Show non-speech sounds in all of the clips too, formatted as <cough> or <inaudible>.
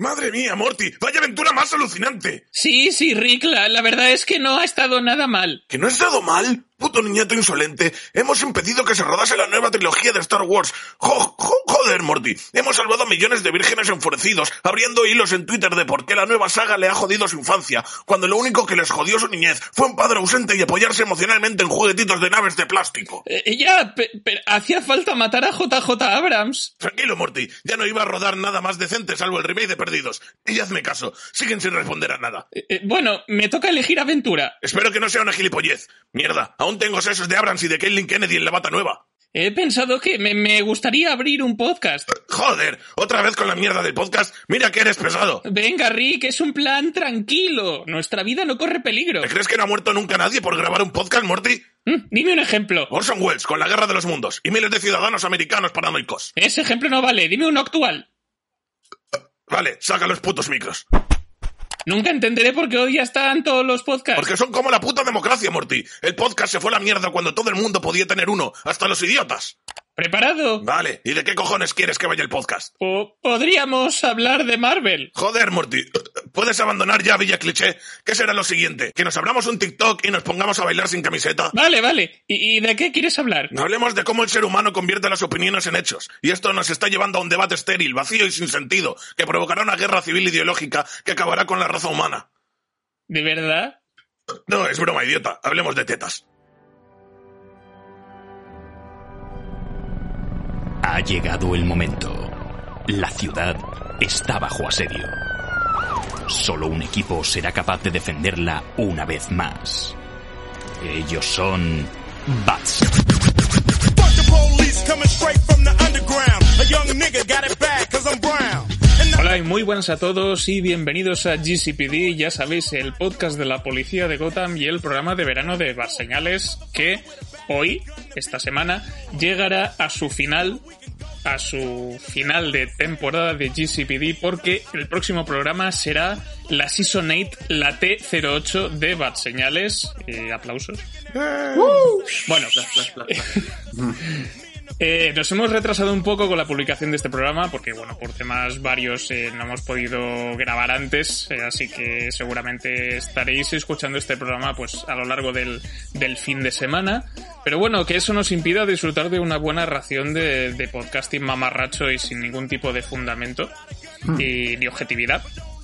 Madre mía, Morty, vaya aventura más alucinante. Sí, sí, Rick, la, la verdad es que no ha estado nada mal. ¿Que no ha estado mal? Puto niñato insolente, hemos impedido que se rodase la nueva trilogía de Star Wars. Jo- jo- joder, Morty, hemos salvado a millones de vírgenes enfurecidos, abriendo hilos en Twitter de por qué la nueva saga le ha jodido su infancia, cuando lo único que les jodió su niñez fue un padre ausente y apoyarse emocionalmente en juguetitos de naves de plástico. Eh, ya, pe- pero hacía falta matar a JJ Abrams. Tranquilo, Morty, ya no iba a rodar nada más decente salvo el remake de Perdidos. Y hazme caso, siguen sin responder a nada. Eh, eh, bueno, me toca elegir aventura. Espero que no sea una gilipollez. Mierda, aún tengo sesos de Abrams y de Caitlin Kennedy en la bata nueva. He pensado que me, me gustaría abrir un podcast. Joder, otra vez con la mierda del podcast. Mira que eres pesado. Venga, Rick, es un plan tranquilo. Nuestra vida no corre peligro. ¿Te crees que no ha muerto nunca nadie por grabar un podcast, Morty? Mm, Dime un ejemplo. Orson Welles con la Guerra de los Mundos y miles de ciudadanos americanos paranoicos. Ese ejemplo no vale. Dime uno actual. Vale, saca los putos micros. Nunca entenderé por qué odias tanto los podcasts. Porque son como la puta democracia, Morty. El podcast se fue a la mierda cuando todo el mundo podía tener uno, hasta los idiotas. ¿Preparado? Vale, ¿y de qué cojones quieres que vaya el podcast? O podríamos hablar de Marvel. Joder, Morty, ¿puedes abandonar ya Villa Cliché? ¿Qué será lo siguiente? ¿Que nos abramos un TikTok y nos pongamos a bailar sin camiseta? Vale, vale. ¿Y, y de qué quieres hablar? Hablemos de cómo el ser humano convierte las opiniones en hechos. Y esto nos está llevando a un debate estéril, vacío y sin sentido, que provocará una guerra civil ideológica que acabará con la raza humana. ¿De verdad? No, es broma, idiota. Hablemos de tetas. Ha llegado el momento. La ciudad está bajo asedio. Solo un equipo será capaz de defenderla una vez más. Ellos son Bats. Hola y muy buenas a todos y bienvenidos a GCPD, ya sabéis, el podcast de la policía de Gotham y el programa de verano de Barseñales que hoy, esta semana, llegará a su final, a su final de temporada de GCPD porque el próximo programa será la Season 8, la T08 de Barseñales. Eh, aplausos. Bueno, <laughs> Eh, nos hemos retrasado un poco con la publicación de este programa porque, bueno, por temas varios eh, no hemos podido grabar antes, eh, así que seguramente estaréis escuchando este programa pues a lo largo del, fin de semana. Pero bueno, que eso nos impida disfrutar de una buena ración de, podcasting mamarracho y sin ningún tipo de fundamento ni objetividad.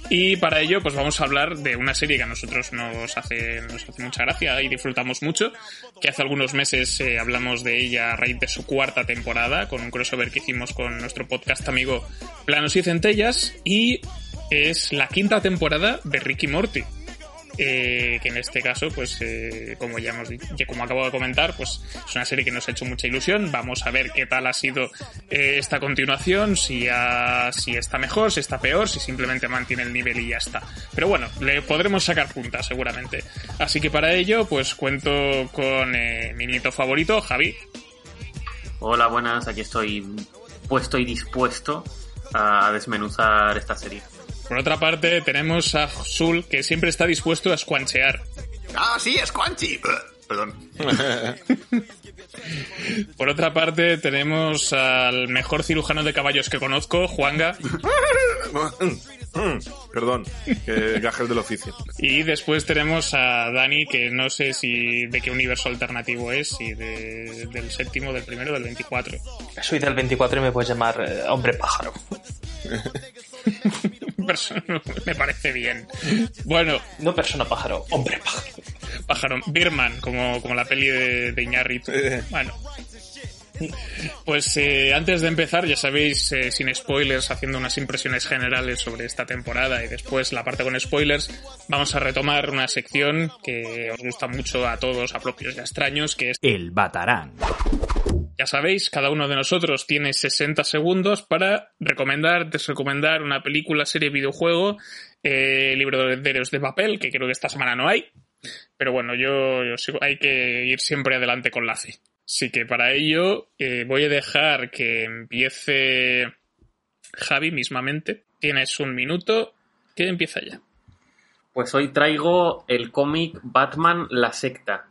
Y para ello, pues vamos a hablar de una serie que a nosotros nos hace, nos hace mucha gracia y disfrutamos mucho, que hace algunos meses eh, hablamos de ella a raíz de su cuarta temporada, con un crossover que hicimos con nuestro podcast amigo Planos y Centellas, y es la quinta temporada de Ricky Morty. Eh, que en este caso, pues eh, como ya hemos dicho, como acabo de comentar, pues es una serie que nos ha hecho mucha ilusión. Vamos a ver qué tal ha sido eh, esta continuación, si, ha- si está mejor, si está peor, si simplemente mantiene el nivel y ya está. Pero bueno, le podremos sacar puntas seguramente. Así que para ello, pues cuento con eh, mi nieto favorito, Javi. Hola, buenas, aquí estoy puesto y dispuesto a desmenuzar esta serie. Por otra parte, tenemos a Zul, que siempre está dispuesto a squanchear. Ah, sí, es Quanchi. Perdón. <laughs> Por otra parte, tenemos al mejor cirujano de caballos que conozco, Juanga. <laughs> Perdón, que gajes del oficio. Y después tenemos a Dani, que no sé si de qué universo alternativo es, si de- del séptimo, del primero, del 24. Soy del 24 y me puedes llamar eh, hombre pájaro. <laughs> Perso- <laughs> Me parece bien. Bueno, No persona pájaro, hombre pájaro. pájaro, Birman, como, como la peli de, de Iñárritu. Bueno. Pues eh, antes de empezar, ya sabéis, eh, sin spoilers, haciendo unas impresiones generales sobre esta temporada y después la parte con spoilers, vamos a retomar una sección que os gusta mucho a todos, a propios y a extraños, que es El Batarán. Ya sabéis, cada uno de nosotros tiene 60 segundos para recomendar, desrecomendar una película, serie, videojuego, eh, libro de de papel, que creo que esta semana no hay. Pero bueno, yo, sigo- hay que ir siempre adelante con la C. Así que para ello eh, voy a dejar que empiece Javi mismamente. Tienes un minuto. Que empieza ya. Pues hoy traigo el cómic Batman La Secta,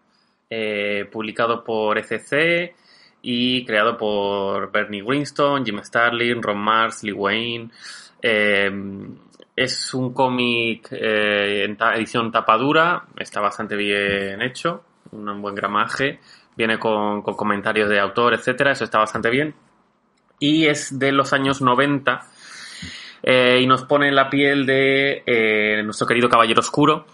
eh, publicado por ECC y creado por Bernie Winston, Jim Starlin, Ron Mars, Lee Wayne. Eh, es un cómic eh, en ta- edición tapadura, está bastante bien hecho, un buen gramaje, viene con, con comentarios de autor, etcétera, eso está bastante bien. Y es de los años 90 eh, y nos pone en la piel de eh, nuestro querido Caballero Oscuro,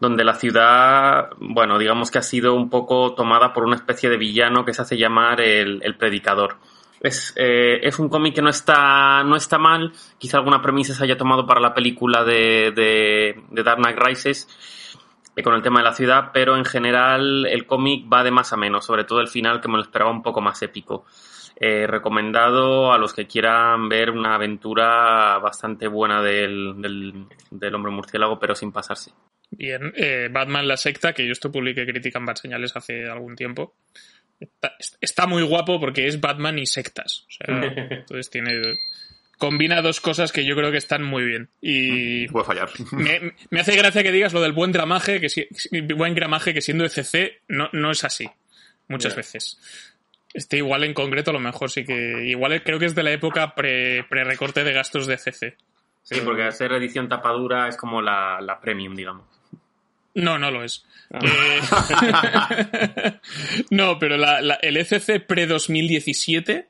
donde la ciudad, bueno, digamos que ha sido un poco tomada por una especie de villano que se hace llamar el, el Predicador. Es, eh, es un cómic que no está, no está mal, quizá alguna premisa se haya tomado para la película de, de, Dark Knight Rises eh, con el tema de la ciudad, pero en general el cómic va de más a menos, sobre todo el final que me lo esperaba un poco más épico. Eh, recomendado a los que quieran ver una aventura bastante buena del, del hombre murciélago, pero sin pasarse. Bien, eh, Batman la secta, que yo esto publiqué crítica en Bad Señales hace algún tiempo. Está, está muy guapo porque es Batman y sectas. O sea, <laughs> entonces tiene. Combina dos cosas que yo creo que están muy bien. Y Puede fallar. <laughs> me, me hace gracia que digas lo del buen gramaje, que si- buen gramaje que siendo ECC no, no es así. Muchas veces. Este igual en concreto a lo mejor sí que. Igual creo que es de la época pre, recorte de gastos de CC. Sí, porque ser edición tapadura es como la, la premium, digamos. No, no lo es. Eh, <laughs> no, pero la- la- el ECC pre-2017,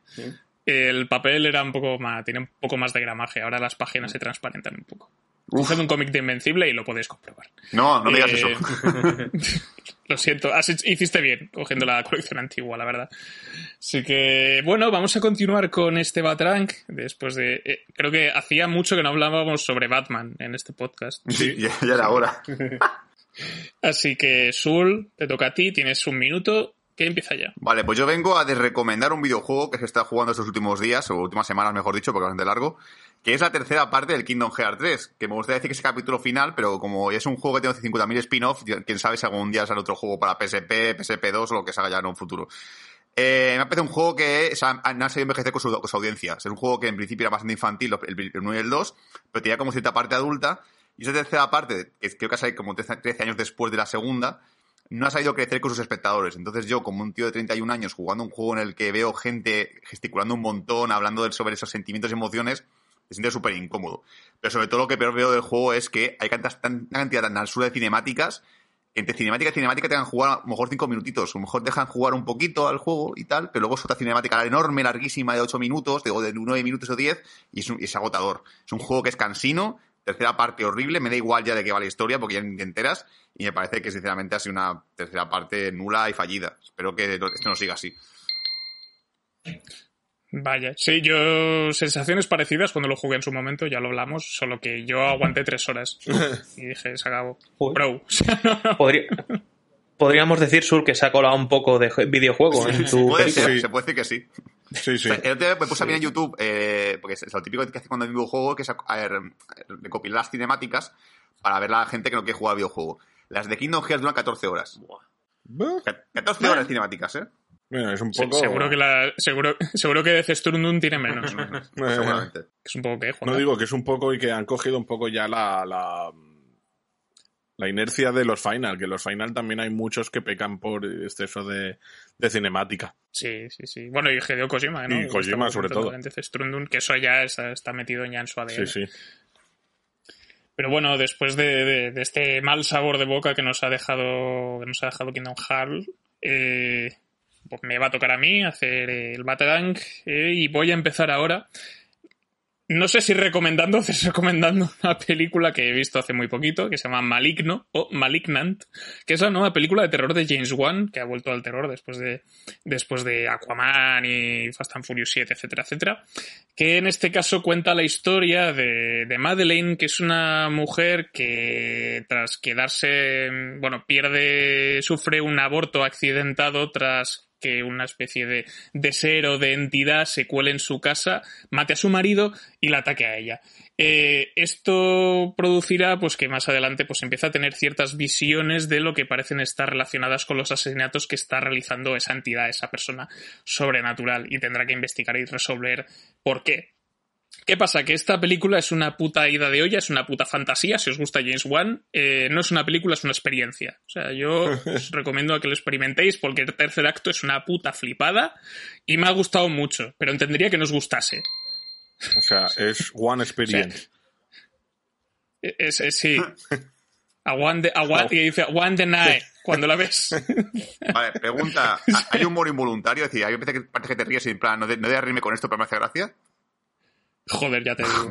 el papel era un poco más, tiene un poco más de gramaje. Ahora las páginas se transparentan un poco. Coged un cómic de Invencible y lo podéis comprobar. No, no me digas Eh, eso. <laughs> Lo siento, has hecho- hiciste bien cogiendo la colección antigua, la verdad. Así que, bueno, vamos a continuar con este Batrank. Después de. eh, creo que hacía mucho que no hablábamos sobre Batman en este podcast. Sí, ya, ya era hora. <laughs> Así que, Sul, te toca a ti, tienes un minuto. que empieza ya? Vale, pues yo vengo a recomendar un videojuego que se está jugando estos últimos días, o últimas semanas, mejor dicho, porque es bastante largo, que es la tercera parte del Kingdom Hearts 3, que me gustaría decir que es el capítulo final, pero como es un juego que tiene 50.000 spin-off, quién sabe si algún día sale otro juego para PSP, PSP2 o lo que salga ya en un futuro. Eh, me parece un juego que se ha, ha sabido envejecer con su, con su audiencia. Es un juego que en principio era bastante infantil, el 1 y el 2, pero tenía como cierta parte adulta. Y esa tercera parte, que creo que ha salido como 13 años después de la segunda, no ha sabido crecer con sus espectadores. Entonces yo, como un tío de 31 años, jugando un juego en el que veo gente gesticulando un montón, hablando sobre esos sentimientos y emociones, me siento súper incómodo. Pero sobre todo lo que peor veo del juego es que hay tantas, tan, cantidad tan absurda de cinemáticas que entre cinemática y cinemática te dejan jugar a lo mejor 5 minutitos. A lo mejor dejan jugar un poquito al juego y tal, pero luego es otra cinemática enorme, larguísima, de 8 minutos, de, de 9 minutos o 10, y es, un, es agotador. Es un juego que es cansino, tercera parte horrible, me da igual ya de qué va la historia porque ya ni te enteras y me parece que sinceramente ha sido una tercera parte nula y fallida. Espero que esto no siga así. Vaya, sí, yo sensaciones parecidas cuando lo jugué en su momento, ya lo hablamos, solo que yo aguanté tres horas y dije, se acabó. Bro. <laughs> Podría- Podríamos decir, Sur, que se ha colado un poco de videojuego en tu Puede película. ser, Sí. se puede decir que sí. Sí, sí. O sea, el otro día me puse a mirar en YouTube, eh, porque es lo típico que hace cuando hay un videojuego, que es a- a ver, recopilar las cinemáticas para ver a la gente que no quiere jugar al videojuego. Las de Kingdom Hearts duran 14 horas. Buah. Ca- 14 horas cinemáticas, ¿eh? Bueno, es un Se- poco. seguro que la, seguro, seguro que Death Stranding tiene menos. <laughs> Eh, Seguramente. es un poco que. No digo que es un poco y que han cogido un poco ya la, la, la inercia de los Final, que los Final también hay muchos que pecan por exceso de, de cinemática. Sí, sí, sí. Bueno, y Hideo Kojima, ¿no? Y Kojima, sobre todo. Stranding, que eso ya está, está metido ya en su ADN. Sí, sí. Pero bueno, después de, de- de este mal sabor de boca que nos ha dejado, que nos ha dejado Kingdom Hearts, eh, pues me va a tocar a mí hacer el Batarang eh, y voy a empezar ahora. No sé si recomendando o recomendando <laughs> una película que he visto hace muy poquito, que se llama Maligno o Malignant, que es la nueva película de terror de James Wan, que ha vuelto al terror después de, después de Aquaman y Fast and Furious 7, etcétera, etcétera que en este caso cuenta la historia de, de Madeleine, que es una mujer que tras quedarse, bueno, pierde, sufre un aborto accidentado tras que una especie de, de ser o de entidad se cuele en su casa, mate a su marido y la ataque a ella. Eh, esto producirá pues que más adelante pues empieza a tener ciertas visiones de lo que parecen estar relacionadas con los asesinatos que está realizando esa entidad, esa persona sobrenatural y tendrá que investigar y resolver por qué ¿Qué pasa? Que esta película es una puta ida de olla, es una puta fantasía. Si os gusta James Wan, eh, no es una película, es una experiencia. O sea, yo <laughs> os recomiendo que lo experimentéis porque el tercer acto es una puta flipada y me ha gustado mucho, pero entendería que no os gustase. O sea, es <laughs> One Experience. Es, es- sí. <laughs> A one, de- a one- y dice one the night cuando la ves. Vale, pregunta. ¿ha- ¿Hay humor involuntario? Es decir, hay veces que parece que te ríes y en plan, no, de- no a reírme con esto, pero me hace gracia. Joder, ya te <laughs> digo.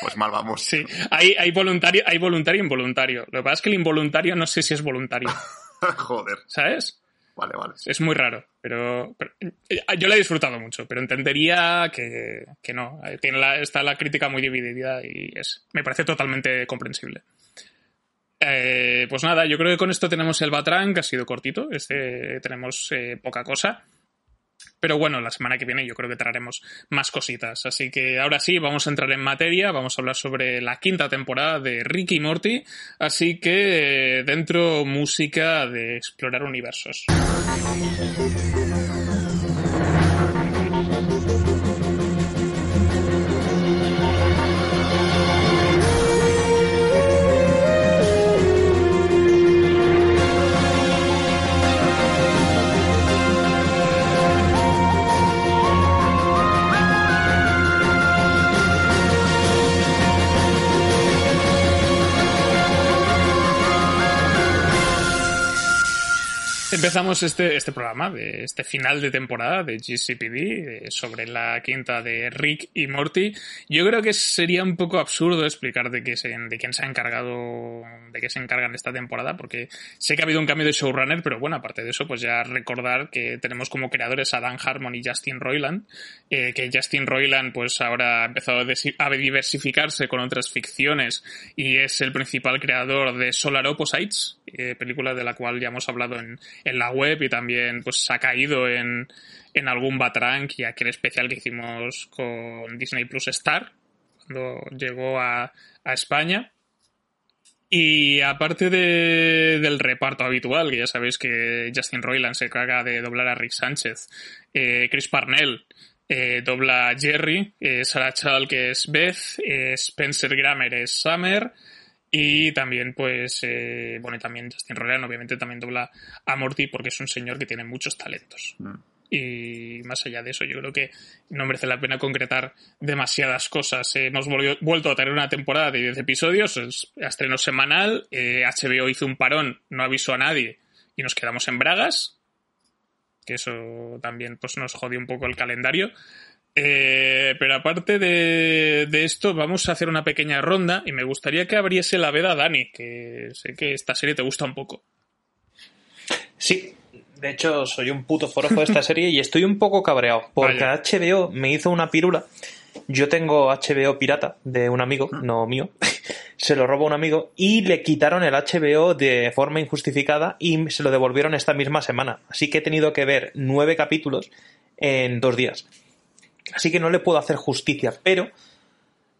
Pues mal vamos. Sí, hay, hay voluntario, hay voluntario e involuntario. Lo que pasa es que el involuntario no sé si es voluntario, <laughs> Joder. ¿sabes? Vale, vale. Es muy raro, pero, pero- eh, yo lo he disfrutado mucho, pero entendería que, que no. Eh, Tiene la- está la crítica muy dividida y es, me parece totalmente comprensible. Eh, pues nada, yo creo que con esto tenemos el Batrán, que ha sido cortito. Este tenemos eh, poca cosa. Pero bueno, la semana que viene yo creo que traeremos más cositas. Así que ahora sí, vamos a entrar en materia. Vamos a hablar sobre la quinta temporada de Ricky Morty. Así que eh, dentro música de explorar universos. Empezamos este, este programa, este final de temporada de GCPD, eh, sobre la quinta de Rick y Morty. Yo creo que sería un poco absurdo explicar de, qué se, de quién se ha encargado, de qué se encargan esta temporada, porque sé que ha habido un cambio de showrunner, pero bueno, aparte de eso, pues ya recordar que tenemos como creadores a Dan Harmon y Justin Roiland, eh, que Justin Roiland pues ahora ha empezado a diversificarse con otras ficciones y es el principal creador de Solar Opposites, eh, película de la cual ya hemos hablado en, en la web y también pues ha caído en, en algún Batrank y aquel especial que hicimos con Disney Plus Star cuando llegó a, a España. Y aparte de- del reparto habitual, que ya sabéis que Justin Roiland se carga de doblar a Rick Sánchez, eh, Chris Parnell eh, dobla a Jerry, eh, Sarah que es Beth, eh, Spencer Grammer es Summer, y también, pues, eh, bueno, y también Justin Roiland, obviamente, también dobla a Morty porque es un señor que tiene muchos talentos. Y más allá de eso, yo creo que no merece la pena concretar demasiadas cosas. Eh, hemos vuelto a tener una temporada de 10 episodios, es estreno semanal. eh, HBO hizo un parón, no avisó a nadie y nos quedamos en Bragas. Que eso también pues, nos jodió un poco el calendario. Eh, pero aparte de, de esto, vamos a hacer una pequeña ronda y me gustaría que abriese la veda Dani, que sé que esta serie te gusta un poco. Sí, de hecho soy un puto forofo de esta <laughs> serie y estoy un poco cabreado porque Vaya. HBO me hizo una pirula. Yo tengo HBO pirata de un amigo, no mío. <laughs> Se lo robó un amigo y le quitaron el HBO de forma injustificada y se lo devolvieron esta misma semana. Así que he tenido que ver nueve capítulos en dos días. Así que no le puedo hacer justicia, pero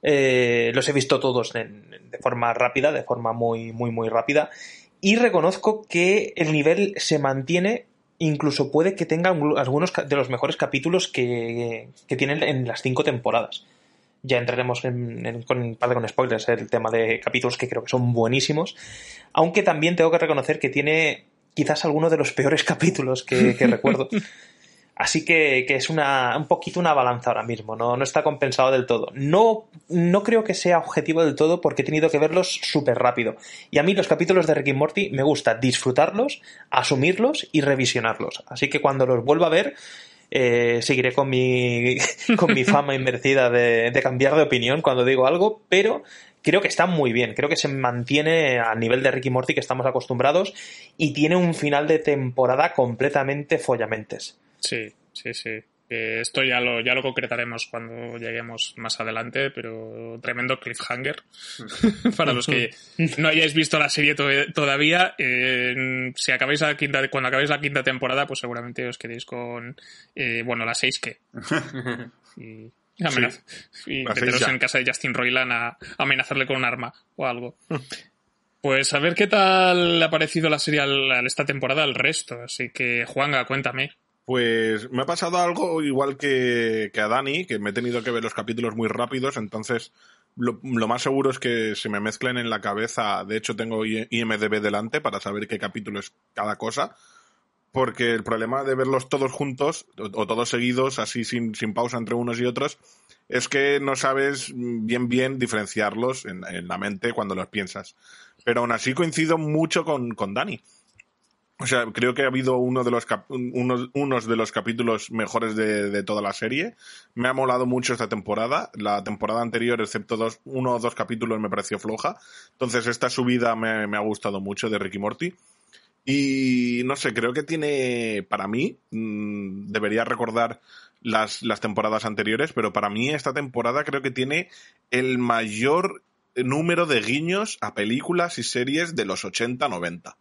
eh, los he visto todos de forma rápida, de forma muy, muy, muy rápida. Y reconozco que el nivel se mantiene, incluso puede que tenga un- algunos de los mejores capítulos que, que tienen en las cinco temporadas. Ya entraremos en, en- con, con spoilers, el tema de capítulos que creo que son buenísimos. Aunque también tengo que reconocer que tiene quizás alguno de los peores <laughs> capítulos que recuerdo. <laughs> Así que, que es una, un poquito una balanza ahora mismo, no, no está compensado del todo. No, no creo que sea objetivo del todo porque he tenido que verlos súper rápido. Y a mí los capítulos de Rick y Morty me gusta disfrutarlos, asumirlos y revisionarlos. Así que cuando los vuelva a ver, eh, seguiré con mi, <laughs> con mi <laughs> fama invertida de, de cambiar de opinión cuando digo algo, pero creo que está muy bien. Creo que se mantiene al nivel de Rick y Morty que estamos acostumbrados y tiene un final de temporada completamente follamentes. Sí, sí, sí. Esto ya lo, ya lo concretaremos cuando lleguemos más adelante, pero tremendo cliffhanger. <laughs> Para los que no hayáis visto la serie to- todavía, eh, si acabáis la quinta, cuando acabéis la quinta temporada, pues seguramente os quedéis con, eh, bueno, la seis que. <laughs> Y, amenaz- meteros en casa de Justin Roiland a amenazarle con un arma o algo. Pues a ver qué tal le ha parecido la serie al- a esta temporada al resto. Así que, Juanga, cuéntame. Pues me ha pasado algo igual que, que a Dani, que me he tenido que ver los capítulos muy rápidos, entonces lo, lo más seguro es que se me mezclen en la cabeza. De hecho, tengo IMDB delante para saber qué capítulo es cada cosa. Porque el problema de verlos todos juntos, o, o todos seguidos, así sin, sin pausa entre unos y otros, es que no sabes bien bien diferenciarlos en, en la mente cuando los piensas. Pero aún así coincido mucho con, con Dani. O sea, creo que ha habido uno de los cap- unos, unos de los capítulos mejores de, de toda la serie. Me ha molado mucho esta temporada. La temporada anterior, excepto dos, uno o dos capítulos, me pareció floja. Entonces, esta subida me, me ha gustado mucho de Ricky Morty. Y no sé, creo que tiene, para mí, mm, debería recordar las, las temporadas anteriores, pero para mí esta temporada creo que tiene el mayor número de guiños a películas y series de los 80-90.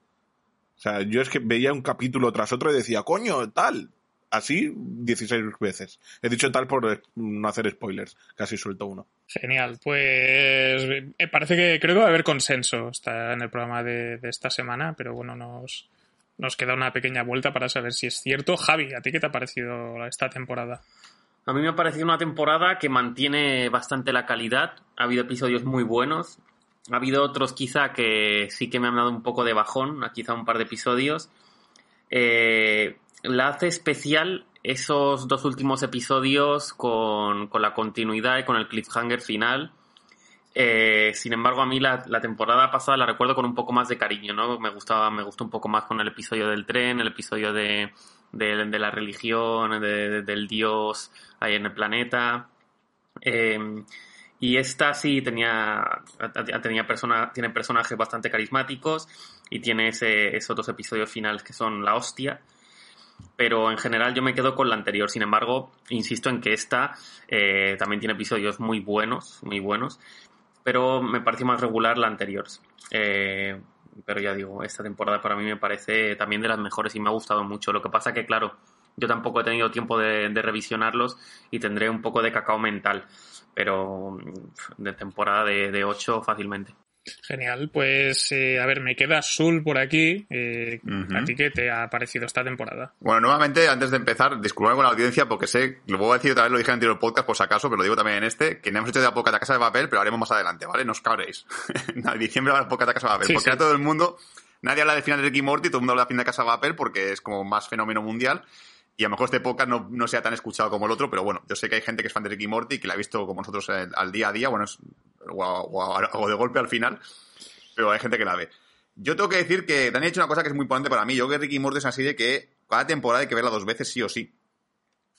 O sea, yo es que veía un capítulo tras otro y decía, coño, tal. Así 16 veces. He dicho tal por eh, no hacer spoilers. Casi suelto uno. Genial, pues me parece que creo que va a haber consenso está en el programa de, de esta semana, pero bueno, nos, nos queda una pequeña vuelta para saber si es cierto. Javi, ¿a ti qué te ha parecido esta temporada? A mí me ha parecido una temporada que mantiene bastante la calidad. Ha habido episodios muy buenos. Ha habido otros quizá que sí que me han dado un poco de bajón, quizá un par de episodios. Eh, la hace especial esos dos últimos episodios con, con la continuidad y con el cliffhanger final. Eh, sin embargo, a mí la, la, temporada pasada la recuerdo con un poco más de cariño, ¿no? Me gustaba, me gustó un poco más con el episodio del tren, el episodio de, de, de la religión, de, de, del dios ahí en el planeta. Eh, y esta sí tenía, tenía persona, tiene personajes bastante carismáticos y tiene ese, esos dos episodios finales que son la hostia. Pero en general yo me quedo con la anterior. Sin embargo, insisto en que esta eh, también tiene episodios muy buenos, muy buenos. Pero me pareció más regular la anterior. Eh, pero ya digo, esta temporada para mí me parece también de las mejores y me ha gustado mucho. Lo que pasa que, claro, yo tampoco he tenido tiempo de, de revisionarlos y tendré un poco de cacao mental. Pero de temporada de, de 8 fácilmente. Genial, pues eh, a ver, me queda Sul por aquí. Eh, uh -huh. ¿A ti qué te ha parecido esta temporada? Bueno, nuevamente, antes de empezar, disculpad con la audiencia porque sé, lo voy a decir otra vez, lo dije en el anterior podcast por si acaso, pero lo digo también en este, que no hemos hecho de la poca de Casa de Papel, pero haremos más adelante, ¿vale? No os cabréis. <laughs> en diciembre va a poca de Casa de Papel, sí, porque sí. a todo el mundo, nadie habla del final de Ricky Morty, todo el mundo habla del final de Casa de Papel porque es como más fenómeno mundial. Y a lo mejor este podcast no, no, sea tan escuchado como el otro, pero bueno, yo sé que hay gente que es fan de Ricky Morty, que la ha visto como nosotros al, al día a día, bueno, es, <laughs> o, de golpe al final, pero hay gente que la ve. Yo tengo que decir que Dani ha hecho una cosa que es muy importante para mí. Yo creo que Ricky Morty es así de que cada temporada hay que verla dos veces sí o sí.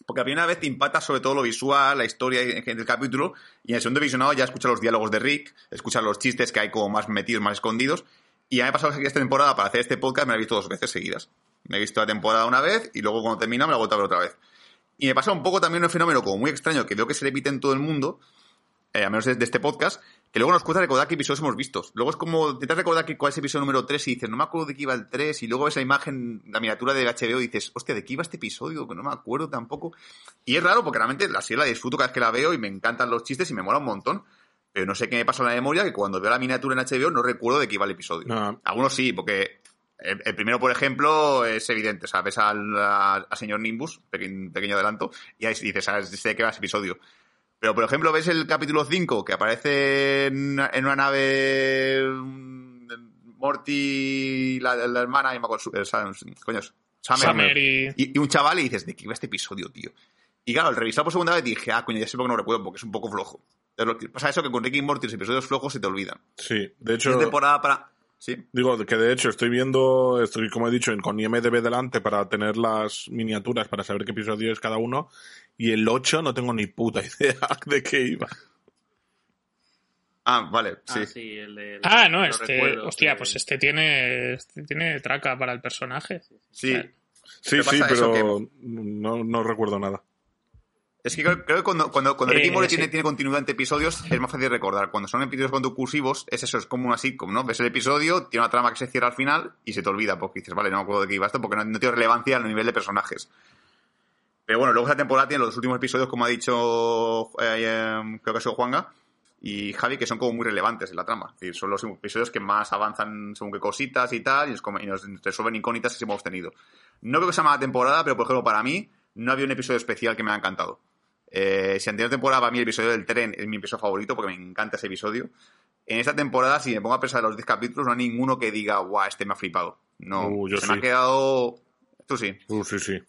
Porque la primera vez te impacta sobre todo lo visual, la historia del capítulo, y en el segundo visionado ya escuchas los diálogos de Rick, escuchas los chistes que hay como más metidos, más escondidos, y a me ha pasado que esta temporada, para hacer este podcast, me la he visto dos veces seguidas. Me he visto la temporada una vez y luego cuando termina me la he vuelto a ver otra vez. Y me pasa un poco también un fenómeno como muy extraño que veo que se repite en todo el mundo, eh, a menos de, de, este podcast, que luego nos cuesta recordar qué episodios hemos visto. Luego es como intentas recordar que cuál es el episodio número 3 y dices, no me acuerdo de qué iba el 3, y luego ves la imagen, la miniatura de HBO y dices, hostia, ¿de qué iba este episodio? Que no me acuerdo tampoco. Y es raro porque realmente la serie la disfruto cada vez que la veo y me encantan los chistes y me mola un montón. Pero no sé qué me pasa en la memoria que cuando veo la miniatura en HBO no recuerdo de qué iba el episodio. No. Algunos sí, porque el, el, primero, por ejemplo, es evidente. O sea, ves al, señor Nimbus, pequeño, pequeño adelanto, y ahí dices, ¿sabes de qué va ese episodio? Pero, por ejemplo, ves el capítulo 5 que aparece en, en una nave Morty, la, la hermana, y me acuerdo, coño, Summer, Summer y... Y, y... un chaval y dices, ¿de qué iba este episodio, tío? Y claro, al revisar por segunda vez dije, ah, coño, ya sé por qué no recuerdo, porque es un poco flojo. Pero pasa eso que con Ricky y Morty los episodios flojos se te olvidan. Sí, de hecho... temporada para... Sí. Digo, que de hecho estoy viendo, estoy como he dicho, con IMDB delante para tener las miniaturas, para saber qué episodio es cada uno, y el 8 no tengo ni puta <laughs> idea de qué iba. Ah, vale, sí. Ah, sí el de, el, ah no, este, recuerdo, hostia, que... pues este tiene, este tiene traca para el personaje. Sí, sí, sí, pero que... no, no recuerdo nada. Es que creo, creo que cuando, cuando, cuando eh, Ricky Morty sí. tiene, tiene continuidad entre episodios es más fácil recordar. Cuando son episodios concursivos es eso, es como una sitcom, ¿no? Ves el episodio, tiene una trama que se cierra al final y se te olvida porque dices, vale, no me acuerdo de qué iba esto porque no, no tiene relevancia al nivel de personajes. Pero bueno, luego esa temporada tiene los últimos episodios, como ha dicho, eh, eh, creo que ha sido Juanga, y Javi que son como muy relevantes en la trama. Es decir, son los episodios que más avanzan según qué cositas y tal, y nos, y nos resuelven incógnitas que hemos tenido. No creo que sea mala temporada, pero por ejemplo, para mí, no había un episodio especial que me haya encantado. Eh, si anterior temporada para mí el episodio del tren es mi episodio favorito porque me encanta ese episodio. En esta temporada, si me pongo a pensar en los 10 capítulos, no hay ninguno que diga, guau, este me ha flipado. No, Uh, yo se me sí. ha quedado... Tú sí. Uh, sí, sí.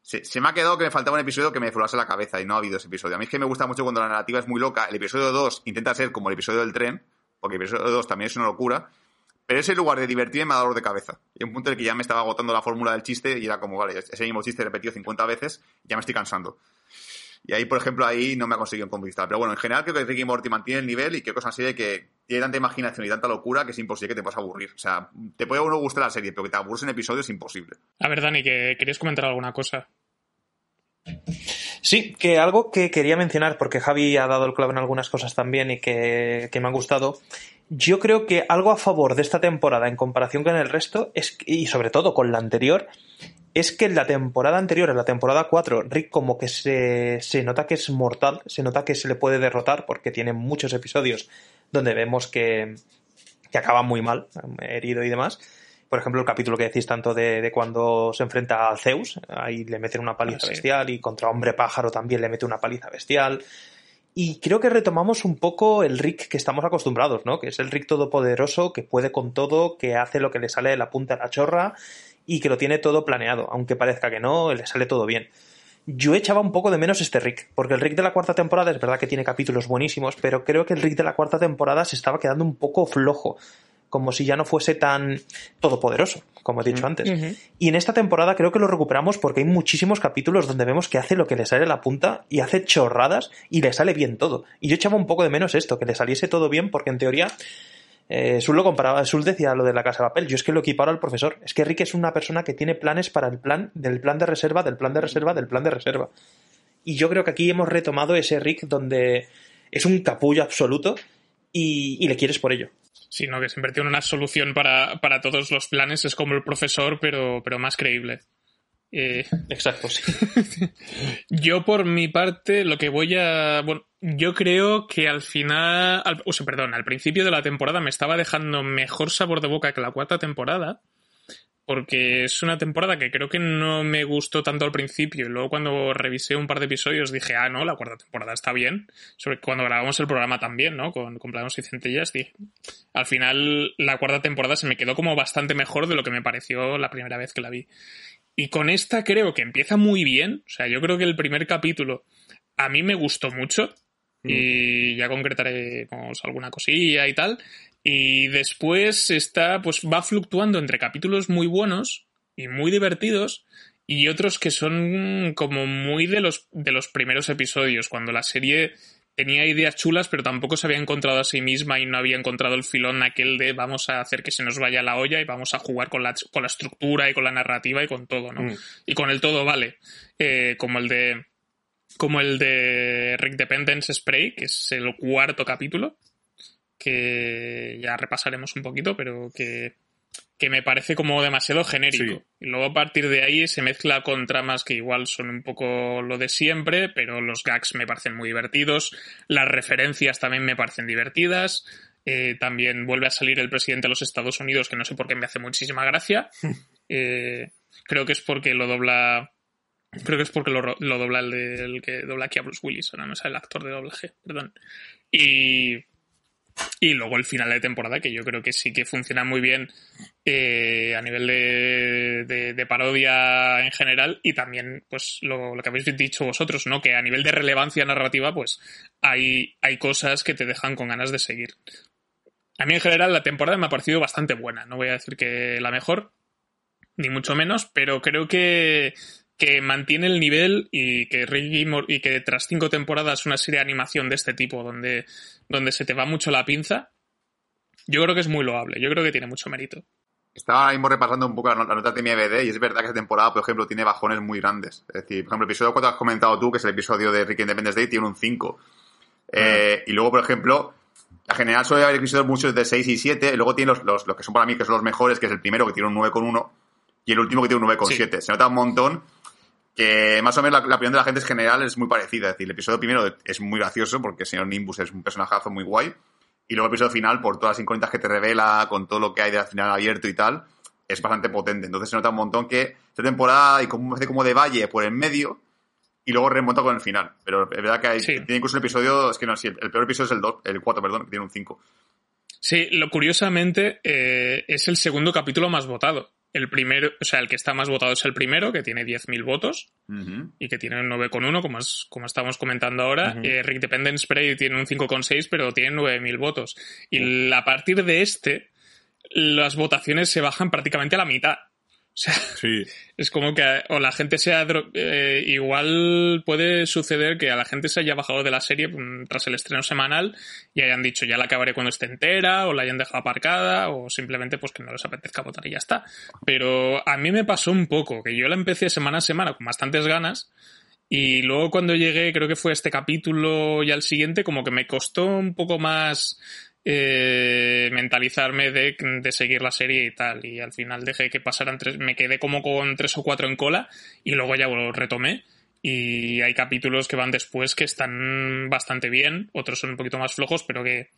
Se, se me ha quedado que me faltaba un episodio que me florase la cabeza y no ha habido ese episodio. A mí es que me gusta mucho cuando la narrativa es muy loca. El episodio 2 intenta ser como el episodio del tren, porque el episodio 2 también es una locura. Pero ese lugar de divertirme me ha dado dolor de cabeza. Y un punto en el que ya me estaba agotando la fórmula del chiste y era como, vale, ese mismo chiste repetido 50 veces, ya me estoy cansando. Y ahí, por ejemplo, ahí no me ha conseguido conquistar. Pero bueno, en general creo que Ricky Morty mantiene el nivel y creo que es una serie que tiene tanta imaginación y tanta locura que es imposible que te puedas aburrir. O sea, te puede a uno gustar la serie, pero que te aburres en episodios es imposible. A ver, Dani, que querías comentar alguna cosa. Sí, que algo que quería mencionar, porque Javi ha dado el clavo en algunas cosas también y que, que me han gustado. Yo creo que algo a favor de esta temporada en comparación con el resto, es, y sobre todo con la anterior, es que en la temporada anterior, en la temporada 4, Rick como que se, se nota que es mortal, se nota que se le puede derrotar porque tiene muchos episodios donde vemos que, que acaba muy mal, herido y demás. Por ejemplo, el capítulo que decís tanto de, de cuando se enfrenta a Zeus, ahí le meten una paliza Ah, sí. bestial y contra Hombre Pájaro también le mete una paliza bestial. Y creo que retomamos un poco el Rick que estamos acostumbrados, ¿no? Que es el Rick todopoderoso, que puede con todo, que hace lo que le sale de la punta de la chorra y que lo tiene todo planeado. Aunque parezca que no, le sale todo bien. Yo echaba un poco de menos este Rick, porque el Rick de la cuarta temporada es verdad que tiene capítulos buenísimos, pero creo que el Rick de la cuarta temporada se estaba quedando un poco flojo, como si ya no fuese tan todopoderoso, como he dicho antes. Ujú. Y en esta temporada creo que lo recuperamos porque hay muchísimos capítulos donde vemos que hace lo que le sale de la punta y hace chorradas y le sale bien todo. Y yo echaba un poco de menos esto, que le saliese todo bien, porque en teoría eh, Sul lo comparaba, Sul decía lo de la casa de papel, yo es que lo equiparo al profesor. Es que Rick es una persona que tiene planes para el plan, del plan de reserva, del plan de reserva, del plan de reserva. Y yo creo que aquí hemos retomado ese Rick donde es un capullo absoluto y, y le quieres por ello. Sino que siempre tiene una solución para, para todos los planes. Es como el profesor, pero, pero más creíble. Eh, Exacto, sí. <laughs> yo, por mi parte, lo que voy a. Bueno, yo creo que al final. al- o sea, perdón, al principio de la temporada me estaba dejando mejor sabor de boca que la cuarta temporada. Porque es una temporada que creo que no me gustó tanto al principio. Y luego, cuando revisé un par de episodios, dije, ah, no, la cuarta temporada está bien. Sobre cuando grabamos el programa también, ¿no? Con, con Planos y Centellas, dije. Al final, la cuarta temporada se me quedó como bastante mejor de lo que me pareció la primera vez que la vi. Y con esta creo que empieza muy bien. O sea, yo creo que el primer capítulo a mí me gustó mucho. Y ya concretaremos alguna cosilla y tal. Y después está, pues va fluctuando entre capítulos muy buenos y muy divertidos y otros que son como muy de los, de los primeros episodios, cuando la serie tenía ideas chulas, pero tampoco se había encontrado a sí misma y no había encontrado el filón aquel de vamos a hacer que se nos vaya la olla y vamos a jugar con la, con la estructura y con la narrativa y con todo, ¿no? Mm. Y con el todo vale. Eh, como el de. Como el de Rick Dependence Spray, que es el cuarto capítulo. Que ya repasaremos un poquito, pero que. Que me parece como demasiado genérico. Sí. Y luego a partir de ahí se mezcla con tramas que igual son un poco lo de siempre, pero los gags me parecen muy divertidos. Las referencias también me parecen divertidas. Eh, también vuelve a salir el presidente de los Estados Unidos, que no sé por qué me hace muchísima gracia. <laughs> Eh, creo que es porque lo dobla. Creo que es porque lo, dobla el, de- el que dobla aquí a Bruce Willis, ahora no es el actor de doblaje, perdón. Y, y luego el final de temporada, que yo creo que sí que funciona muy bien eh, a nivel de, de- parodia en general y también pues lo, lo que habéis dicho vosotros, ¿no? Que a nivel de relevancia narrativa pues hay, hay cosas que te dejan con ganas de seguir. A mí en general la temporada me ha parecido bastante buena, no voy a decir que la mejor, ni mucho menos, pero creo que, que mantiene el nivel y que Rick y, Mor- y que tras cinco temporadas una serie de animación de este tipo donde, donde se te va mucho la pinza, yo creo que es muy loable, yo creo que tiene mucho mérito. Estaba mismo repasando un poco la, nota de mi EBD y es verdad que esta temporada, por ejemplo, tiene bajones muy grandes. Es decir, por ejemplo, el episodio 4 has comentado tú, que es el episodio de Rick Independence Day, tiene un 5. Eh, y luego, por ejemplo, en general suele haber episodios muchos de 6 y 7, y luego tiene los, los, los que son para mí que son los mejores, que es el primero que tiene un 9,1 y el último que tiene un 9,7. Se nota un montón. que más o menos la, la opinión de la gente en general es muy parecida. Es decir, el episodio primero es muy gracioso porque el señor Nimbus es un personajazo muy guay. Y luego el episodio final, por todas las incógnitas que te revela, con todo lo que hay de final abierto y tal, es bastante potente. Entonces se nota un montón que esta temporada hay como, como de valle por en medio y luego remonta con el final. Pero es verdad que hay, Sí. tiene incluso un episodio, es que no, sí, el peor episodio es el 2, el 4, perdón, que tiene un 5. Sí, lo curiosamente eh, es el segundo capítulo más votado. El primero, o sea, el que está más votado es el primero, que tiene 10.000 votos y que tiene un 9,1, como, es- como estamos comentando ahora. Eh, Rick Dependence Spray tiene un 5,6, pero tiene 9.000 votos. Y a partir de este, las votaciones se bajan prácticamente a la mitad. O sea, Sí, <laughs> es como que o la gente se ha... eh, igual puede suceder que a la gente se haya bajado de la serie mm, tras el estreno semanal y hayan dicho ya la acabaré cuando esté entera o la hayan dejado aparcada o simplemente pues que no les apetezca votar y ya está. Pero a mí me pasó un poco, que yo la empecé semana a semana con bastantes ganas y luego cuando llegué, creo que fue este capítulo y al siguiente, como que me costó un poco más eh, mentalizarme de, de seguir la serie y tal. Y al final dejé que pasaran tres, me quedé como con tres o cuatro en cola y luego ya lo retomé. Y hay capítulos que van después que están bastante bien, otros son un poquito más flojos, pero que,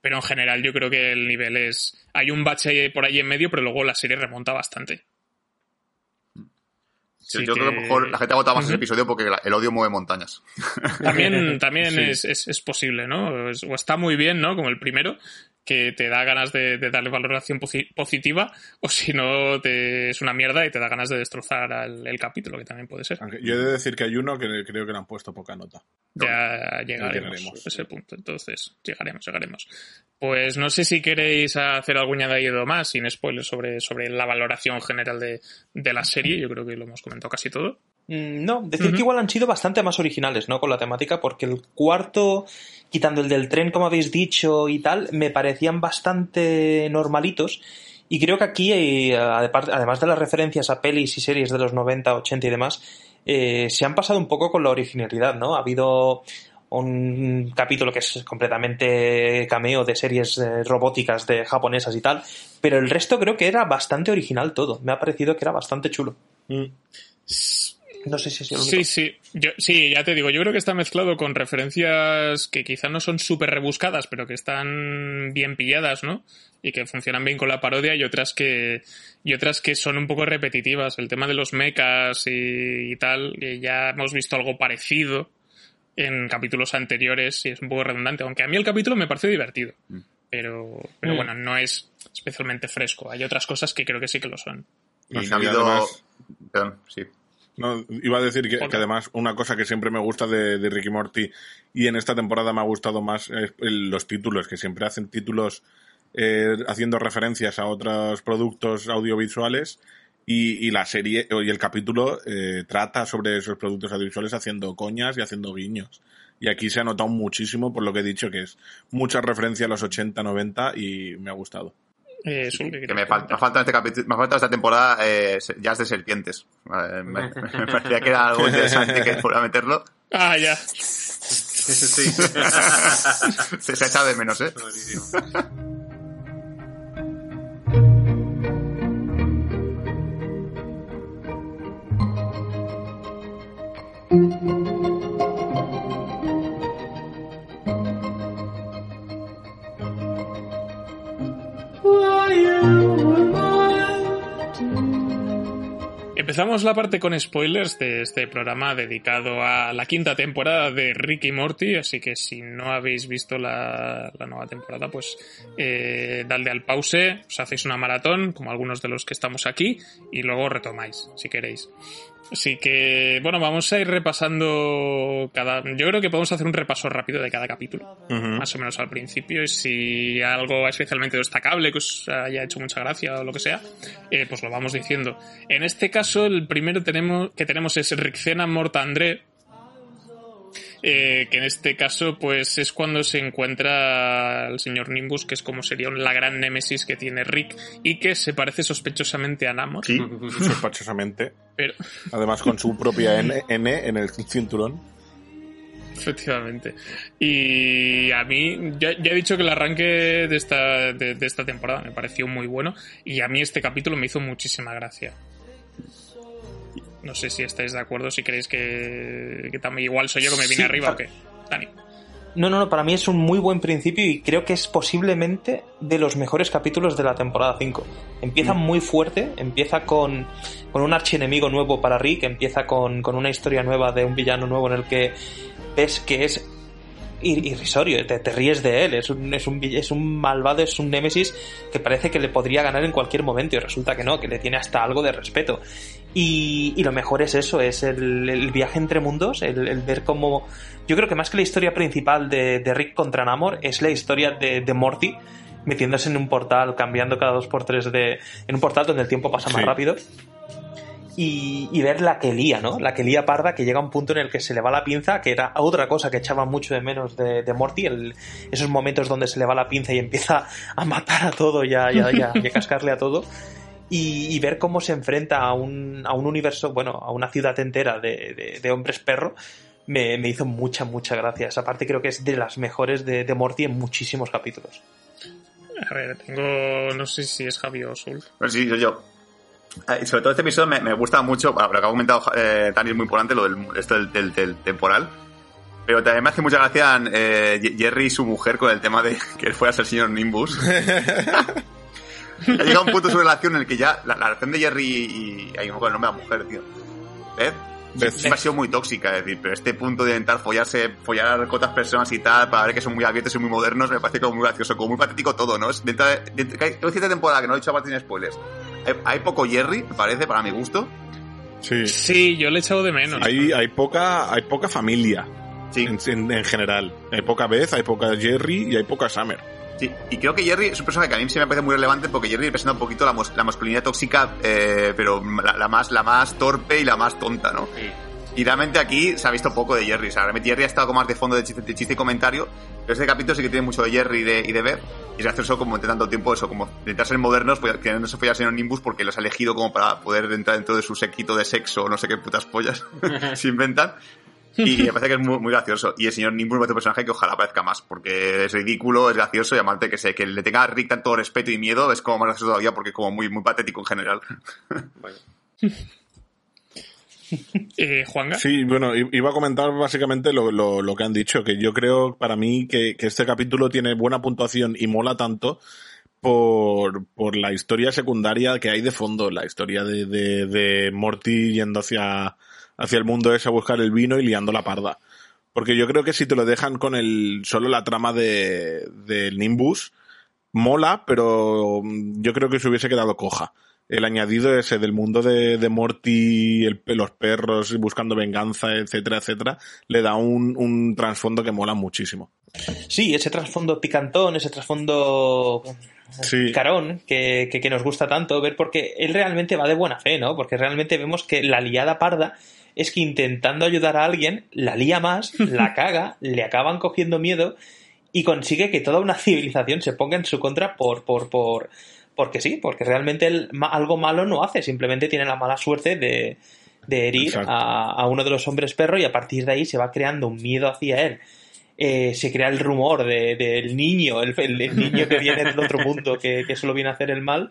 pero en general yo creo que el nivel es, hay un bache por ahí en medio, pero luego la serie remonta bastante. Sí, yo creo que a lo mejor la gente ha votado más ese Ujú. episodio porque el odio mueve montañas. <laughs> También, también Sí. es, es, es posible, ¿no? Es- o está muy bien, ¿no? Como el primero, que te da ganas de, de darle valoración posi- positiva, o si no, te, es una mierda y te da ganas de destrozar al- el capítulo, que también puede ser. aunque yo he de decir que hay uno que creo que le han puesto poca nota. Ya llegaremos llegaremos. a ese punto, entonces llegaremos, llegaremos. Pues no sé si queréis hacer algún añadido más, sin spoilers, sobre, sobre la valoración general de, de la serie. Yo creo que lo hemos comentado casi todo. Mm, No, decir que igual han sido bastante más originales, ¿no? Con la temática, porque el cuarto, quitando el del tren, como habéis dicho, y tal, me parecían bastante normalitos. Y creo que aquí, eh, además de las referencias a pelis y series de los 90, 80 y demás, eh, se han pasado un poco con la originalidad, ¿no? Ha habido un capítulo que es completamente cameo de series eh, robóticas de japonesas y tal, pero el resto creo que era bastante original todo. Me ha parecido que era bastante chulo. No sé si es el único. Sí, sí. Yo, sí, ya te digo, yo creo que está mezclado con referencias que quizá no son súper rebuscadas, pero que están bien pilladas, ¿no? Y que funcionan bien con la parodia y otras que, y otras que son un poco repetitivas. El tema de los mechas y, y tal, que ya hemos visto algo parecido en capítulos anteriores y es un poco redundante, aunque a mí el capítulo me pareció divertido. Pero, pero Mm. bueno, no es especialmente fresco. Hay otras cosas que creo que sí que lo son. Y No no sé, ha y habido... además- Perdón, sí. No, iba a decir que, además una cosa que siempre me gusta de, de Ricky Morty y en esta temporada me ha gustado más es el- los títulos, que siempre hacen títulos eh, haciendo referencias a otros productos audiovisuales y, y la serie y el capítulo eh, trata sobre esos productos audiovisuales haciendo coñas y haciendo guiños. Y aquí se ha notado muchísimo por lo que he dicho, que es mucha referencia a los 80, 90 y me ha gustado. Eh, Sul, ¿qué Que me, falta, me falta este capítulo, me falta esta temporada eh, jazz de serpientes. Vale, me, <laughs> me parecía que era algo interesante que fuera a meterlo. Ah, ya. <laughs> Sí. <laughs> Se, se ha echado de menos, ¿eh? Empezamos la parte con spoilers de este programa dedicado a la quinta temporada de Ricky Morty, así que si no habéis visto la, nueva temporada, pues eh, dadle al pause, os hacéis una maratón, como algunos de los que estamos aquí, y luego retomáis, si queréis. Así que, bueno, vamos a ir repasando cada... Yo creo que podemos hacer un repaso rápido de cada capítulo, más o menos al principio, y si algo especialmente destacable que os haya hecho mucha gracia o lo que sea, eh, pues lo vamos diciendo. En este caso, el primero tenemos, que tenemos es Rixena Morta André, eh, que en este caso pues es cuando se encuentra el señor Nimbus, que es como sería la gran némesis que tiene Rick y que se parece sospechosamente a Namor. Sí, sospechosamente. Pero, Además con su propia N, N en el cinturón. efectivamente. Y a mí, ya, ya he dicho que el arranque de esta, de, de esta temporada me pareció muy bueno y a mí este capítulo me hizo muchísima gracia. No sé si estáis de acuerdo, si creéis que, que también igual soy yo que me vine Sí, arriba o qué. Dani. No, no, no, para mí es un muy buen principio y creo que es posiblemente de los mejores capítulos de la temporada 5. Empieza muy fuerte, empieza con, con un archienemigo nuevo para Rick, empieza con, con una historia nueva de un villano nuevo en el que ves que es irrisorio, te, te ríes de él, es un, es, un, es un malvado, es un némesis que parece que le podría ganar en cualquier momento y resulta que no, que le tiene hasta algo de respeto. Y, y lo mejor es eso, es el, el viaje entre mundos, el, el ver cómo... Yo creo que más que la historia principal de, de Rick contra Namor, es la historia de, de Morty metiéndose en un portal, cambiando cada dos por tres de... en un portal donde el tiempo pasa más Sí. rápido. Y, y ver la que lía, ¿no? La que lía parda que llega a un punto en el que se le va la pinza, que era otra cosa que echaba mucho de menos de, de Morty, el- esos momentos donde se le va la pinza y empieza a matar a todo y a, y a- y a- y a cascarle a todo. Y, y ver cómo se enfrenta a un, a un universo, bueno, a una ciudad entera de, de- de hombres perro, me, me hizo mucha, mucha gracia. Esa parte creo que es de las mejores de, de Morty en muchísimos capítulos. A ver, tengo. No sé si es Javi o Sul. Pues sí, yo, yo. Eh, y sobre todo este episodio me, me gusta mucho, bueno, lo que ha comentado eh, Tani es muy importante, lo del, esto del, del- del temporal. Pero también me hace mucha gracia eh, Jerry y su mujer con el tema de <laughs> que él fuera a ser el señor Nimbus. <laughs> ha llegado un punto de su relación en el que ya la, la relación de Jerry y... Ahí me acuerdo el nombre de la mujer, tío. Beth. Siempre ha sido muy tóxica, es decir, pero este punto de intentar follarse, follar con otras personas y tal, para ver que son muy abiertos y muy modernos, me parece como muy gracioso, como muy patético todo, ¿no? Es dentro de, dentro- que hay tengo cierta temporada que no he dicho aparte sin spoilers. Hay, hay poco Jerry, me parece, para mi gusto. Sí. Sí, yo le he echado de menos. Hay, hay poca, hay poca familia Sí, en, en- en general. Hay poca Beth, hay poca Jerry y hay poca Summer. sí. Y creo que Jerry es un personaje que a mí se me parece muy relevante porque Jerry representa un poquito la, la masculinidad tóxica, eh, pero la, la más, la más torpe y la más tonta, ¿no? Y realmente aquí se ha visto poco de Jerry. O sea, realmente Jerry ha estado como más de fondo de chiste, de chiste y comentario. Pero este capítulo sí que tiene mucho de Jerry y de, y de Beth. Y es gracioso como entre tanto tiempo eso, como intentar ser modernos, pues que no se follar al señor Nimbus porque los ha elegido como para poder entrar dentro de su séquito de sexo o no sé qué putas pollas <laughs> <laughs> se inventan. Y me parece que es muy, muy gracioso. Y el señor Nimbus me parece un personaje que ojalá aparezca más, porque es ridículo, es gracioso y aparte que, se, que le tenga a Rick tanto respeto y miedo es como más gracioso todavía porque es como muy, muy patético en general. <laughs> <laughs> Eh. Sí, bueno, iba a comentar básicamente lo, que han dicho, que yo creo para mí que, este capítulo tiene buena puntuación y mola tanto por, por la historia secundaria que hay de fondo, la historia de Morty yendo hacia, hacia el mundo ese a buscar el vino y liando la parda. Porque yo creo que si te lo dejan con el solo la trama de del Nimbus, mola, pero mm, yo creo que se hubiese quedado coja. El añadido ese del mundo de, de Morty, el, los perros buscando venganza, etcétera, etcétera, le da un, un trasfondo que mola muchísimo. Sí, ese trasfondo picantón, ese trasfondo Sí. picarón que, que, que nos gusta tanto ver porque él realmente va de buena fe, ¿no? Porque realmente vemos que la liada parda es que intentando ayudar a alguien, la lía más, <laughs> la caga, le acaban cogiendo miedo y consigue que toda una civilización se ponga en su contra por, por, por, porque sí, porque realmente algo malo no hace, simplemente tiene la mala suerte de, de herir a, a uno de los hombres perro y a partir de ahí se va creando un miedo hacia él. Eh, se crea el rumor de- del niño, el, niño que viene del otro mundo, que, que solo viene a hacer el mal,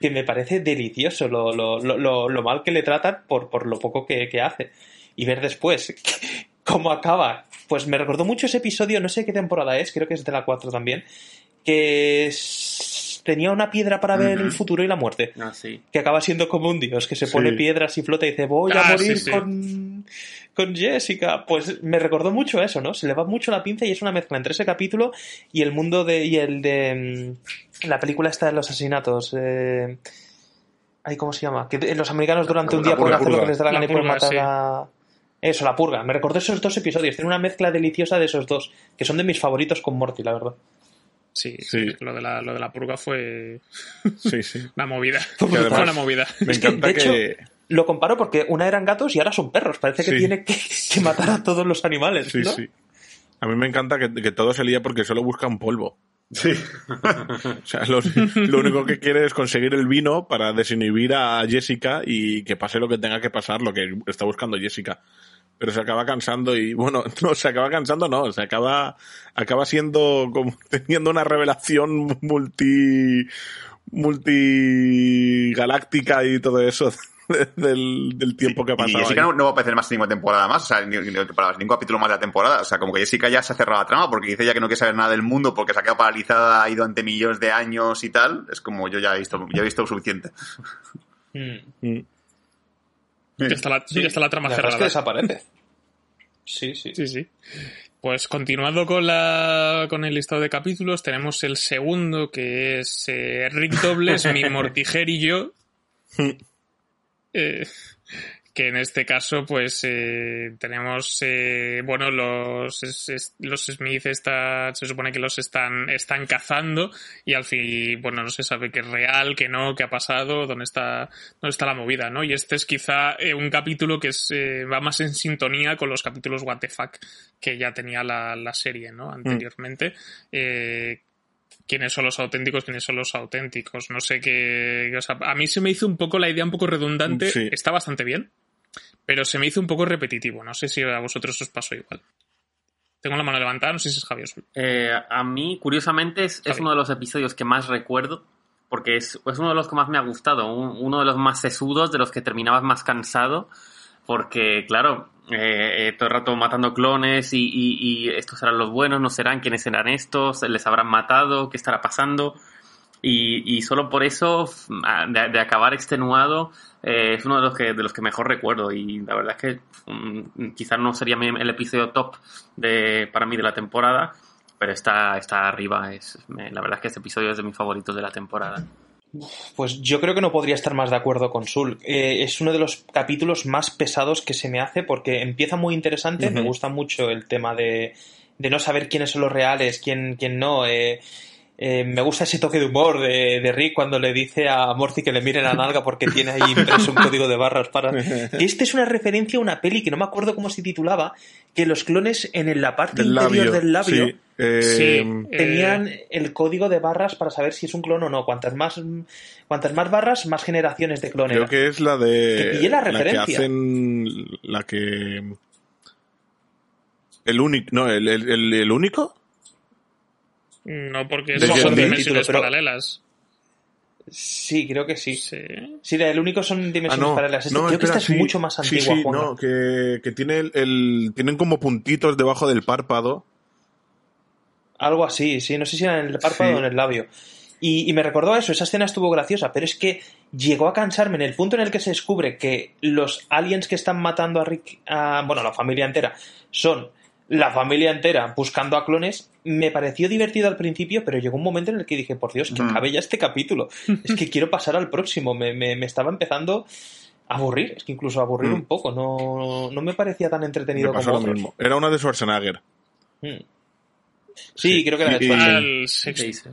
que me parece delicioso lo, lo, lo, lo- lo mal que le tratan por, por lo poco que, que hace. Y ver después <laughs> cómo acaba. Pues me recordó mucho ese episodio, no sé qué temporada es, creo que es de la 4 también, que es- tenía una piedra para ver el futuro y la muerte Ah, sí. que acaba siendo como un dios, que se Sí. pone piedras y flota y dice, voy a Ah, morir sí. Con, con Jessica. Pues me recordó mucho eso, ¿no? Se le va mucho la pinza y es una mezcla entre ese capítulo y el mundo de. y el de. mm, la película esta de los asesinatos. Eh, ¿cómo se llama? Que los americanos durante un día pueden hacer lo que les da la gana y pueden matar a. Eso, la purga. Me recordó esos dos episodios. Tiene una mezcla deliciosa de esos dos, que son de mis favoritos con Morty, la verdad. Sí, Sí. Lo, de la, lo de la purga fue <laughs> Sí, sí. una movida. <laughs> Fue una movida. Me Es que, de hecho. Lo comparo porque una eran gatos y ahora son perros. Parece que Sí. tiene que, que matar a todos los animales, Sí, ¿no? sí. A mí me encanta que, que todo se lía porque solo buscan polvo. Sí. <laughs> O sea, lo, lo único que quiere es conseguir el vino para desinhibir a Jessica y que pase lo que tenga que pasar, lo que está buscando Jessica. Pero se acaba cansando y, bueno, <laughs> no, se acaba cansando, no, se acaba, acaba siendo como <laughs> teniendo una revelación multi, multigaláctica y todo eso <laughs> del, del tiempo que ha Y. Jessica ahí. no, no va a aparecer más en ninguna temporada más, o sea, ni, ni temporada, ningún capítulo más de la temporada. O sea, como que Jessica ya se ha cerrado la trama porque dice ya que no quiere saber nada del mundo porque se ha quedado paralizada, ha ido ante millones de años y tal. Es como yo ya he visto, ya he visto suficiente. Mm. Mm. Ya está la, ya está la trama La es que cerrada. desaparece. Sí, sí. Sí, sí. Pues continuando con la con el listado de capítulos, tenemos el segundo que es eh, Rick Dobles, <laughs> mi Mortiger y yo. <laughs> Eh, que en este caso, pues eh, tenemos, eh, bueno, los, es- es- los Smith está, se supone que los están, están cazando y al fin, bueno, no se sabe qué es real, qué no, qué ha pasado, dónde está, dónde está la movida, ¿no? Y este es quizá eh, un capítulo que es, eh, va más en sintonía con los capítulos What the Fuck que ya tenía la, la serie, ¿no? Anteriormente. Eh, quiénes son los auténticos, quiénes son los auténticos. No sé qué. o sea, a mí se me hizo un poco la idea un poco redundante. Sí. Está bastante bien. Pero se me hizo un poco repetitivo. No sé si a vosotros os pasó igual. Tengo la mano levantada, no sé si es Javier Sol. Eh, a mí, curiosamente, es, es uno de los episodios que más recuerdo, porque es, es uno de los que más me ha gustado, un- uno de los más sesudos, de los que terminabas más cansado, porque, claro, eh, eh, todo el rato matando clones y, y- y estos serán los buenos, no serán, quiénes serán estos, les habrán matado, qué estará pasando. Y, y solo por eso, de, de acabar extenuado, eh, es uno de los que de los que mejor recuerdo. Y la verdad es que mm, quizás no sería el episodio top de, para mí de la temporada, pero está, está arriba. Es, la verdad es que este episodio es de mis favoritos de la temporada. Pues yo creo que no podría estar más de acuerdo con Sul. Eh, es uno de los capítulos más pesados que se me hace porque empieza muy interesante. Me gusta mucho el tema de, de no saber quiénes son los reales, quién, quién no. Eh, eh, me gusta ese toque de humor de, de Rick cuando le dice a Morty que le mire la nalga porque tiene ahí impreso un código de barras para... <laughs> Este es una referencia a una peli que no me acuerdo cómo se titulaba, que los clones en la parte Del interior labio. del labio Sí. Eh, Sí. tenían Eh, el código de barras para saber si es un clon o no. Cuantas más, cuantas más barras, más generaciones de clon Creo que es la de. Que pille la que referencia. hacen. La que. El único. No, el, el, el- el único. no, porque son dimensiones título, pero- paralelas. Sí, creo que sí. Sí. Sí, el único son Ah, dimensiones no. paralelas. Este- no, creo que esta es mucho más antigua, sí, no, que, que tiene el, el- Tienen como puntitos debajo del párpado. Algo así, sí. No sé si era en el párpado Sí. o en el labio. Y, y me recordó a eso, esa escena estuvo graciosa, pero es que llegó a cansarme en el punto en el que se descubre que los aliens que están matando a Rick, a, bueno, la familia entera, son la familia entera buscando a clones. Me pareció divertido al principio, pero llegó un momento en el que dije, por Dios, que Mm. acabe ya este capítulo. es que quiero pasar al próximo. Me, me- me estaba empezando a aburrir, es que incluso a aburrir Mm. un poco. No, no me parecía tan Me entretenido pasó como lo otros. mismo. Era una de Schwarzenegger. Mm. Sí, Sí. creo que era de Y- Schwarzenegger. Al sexto.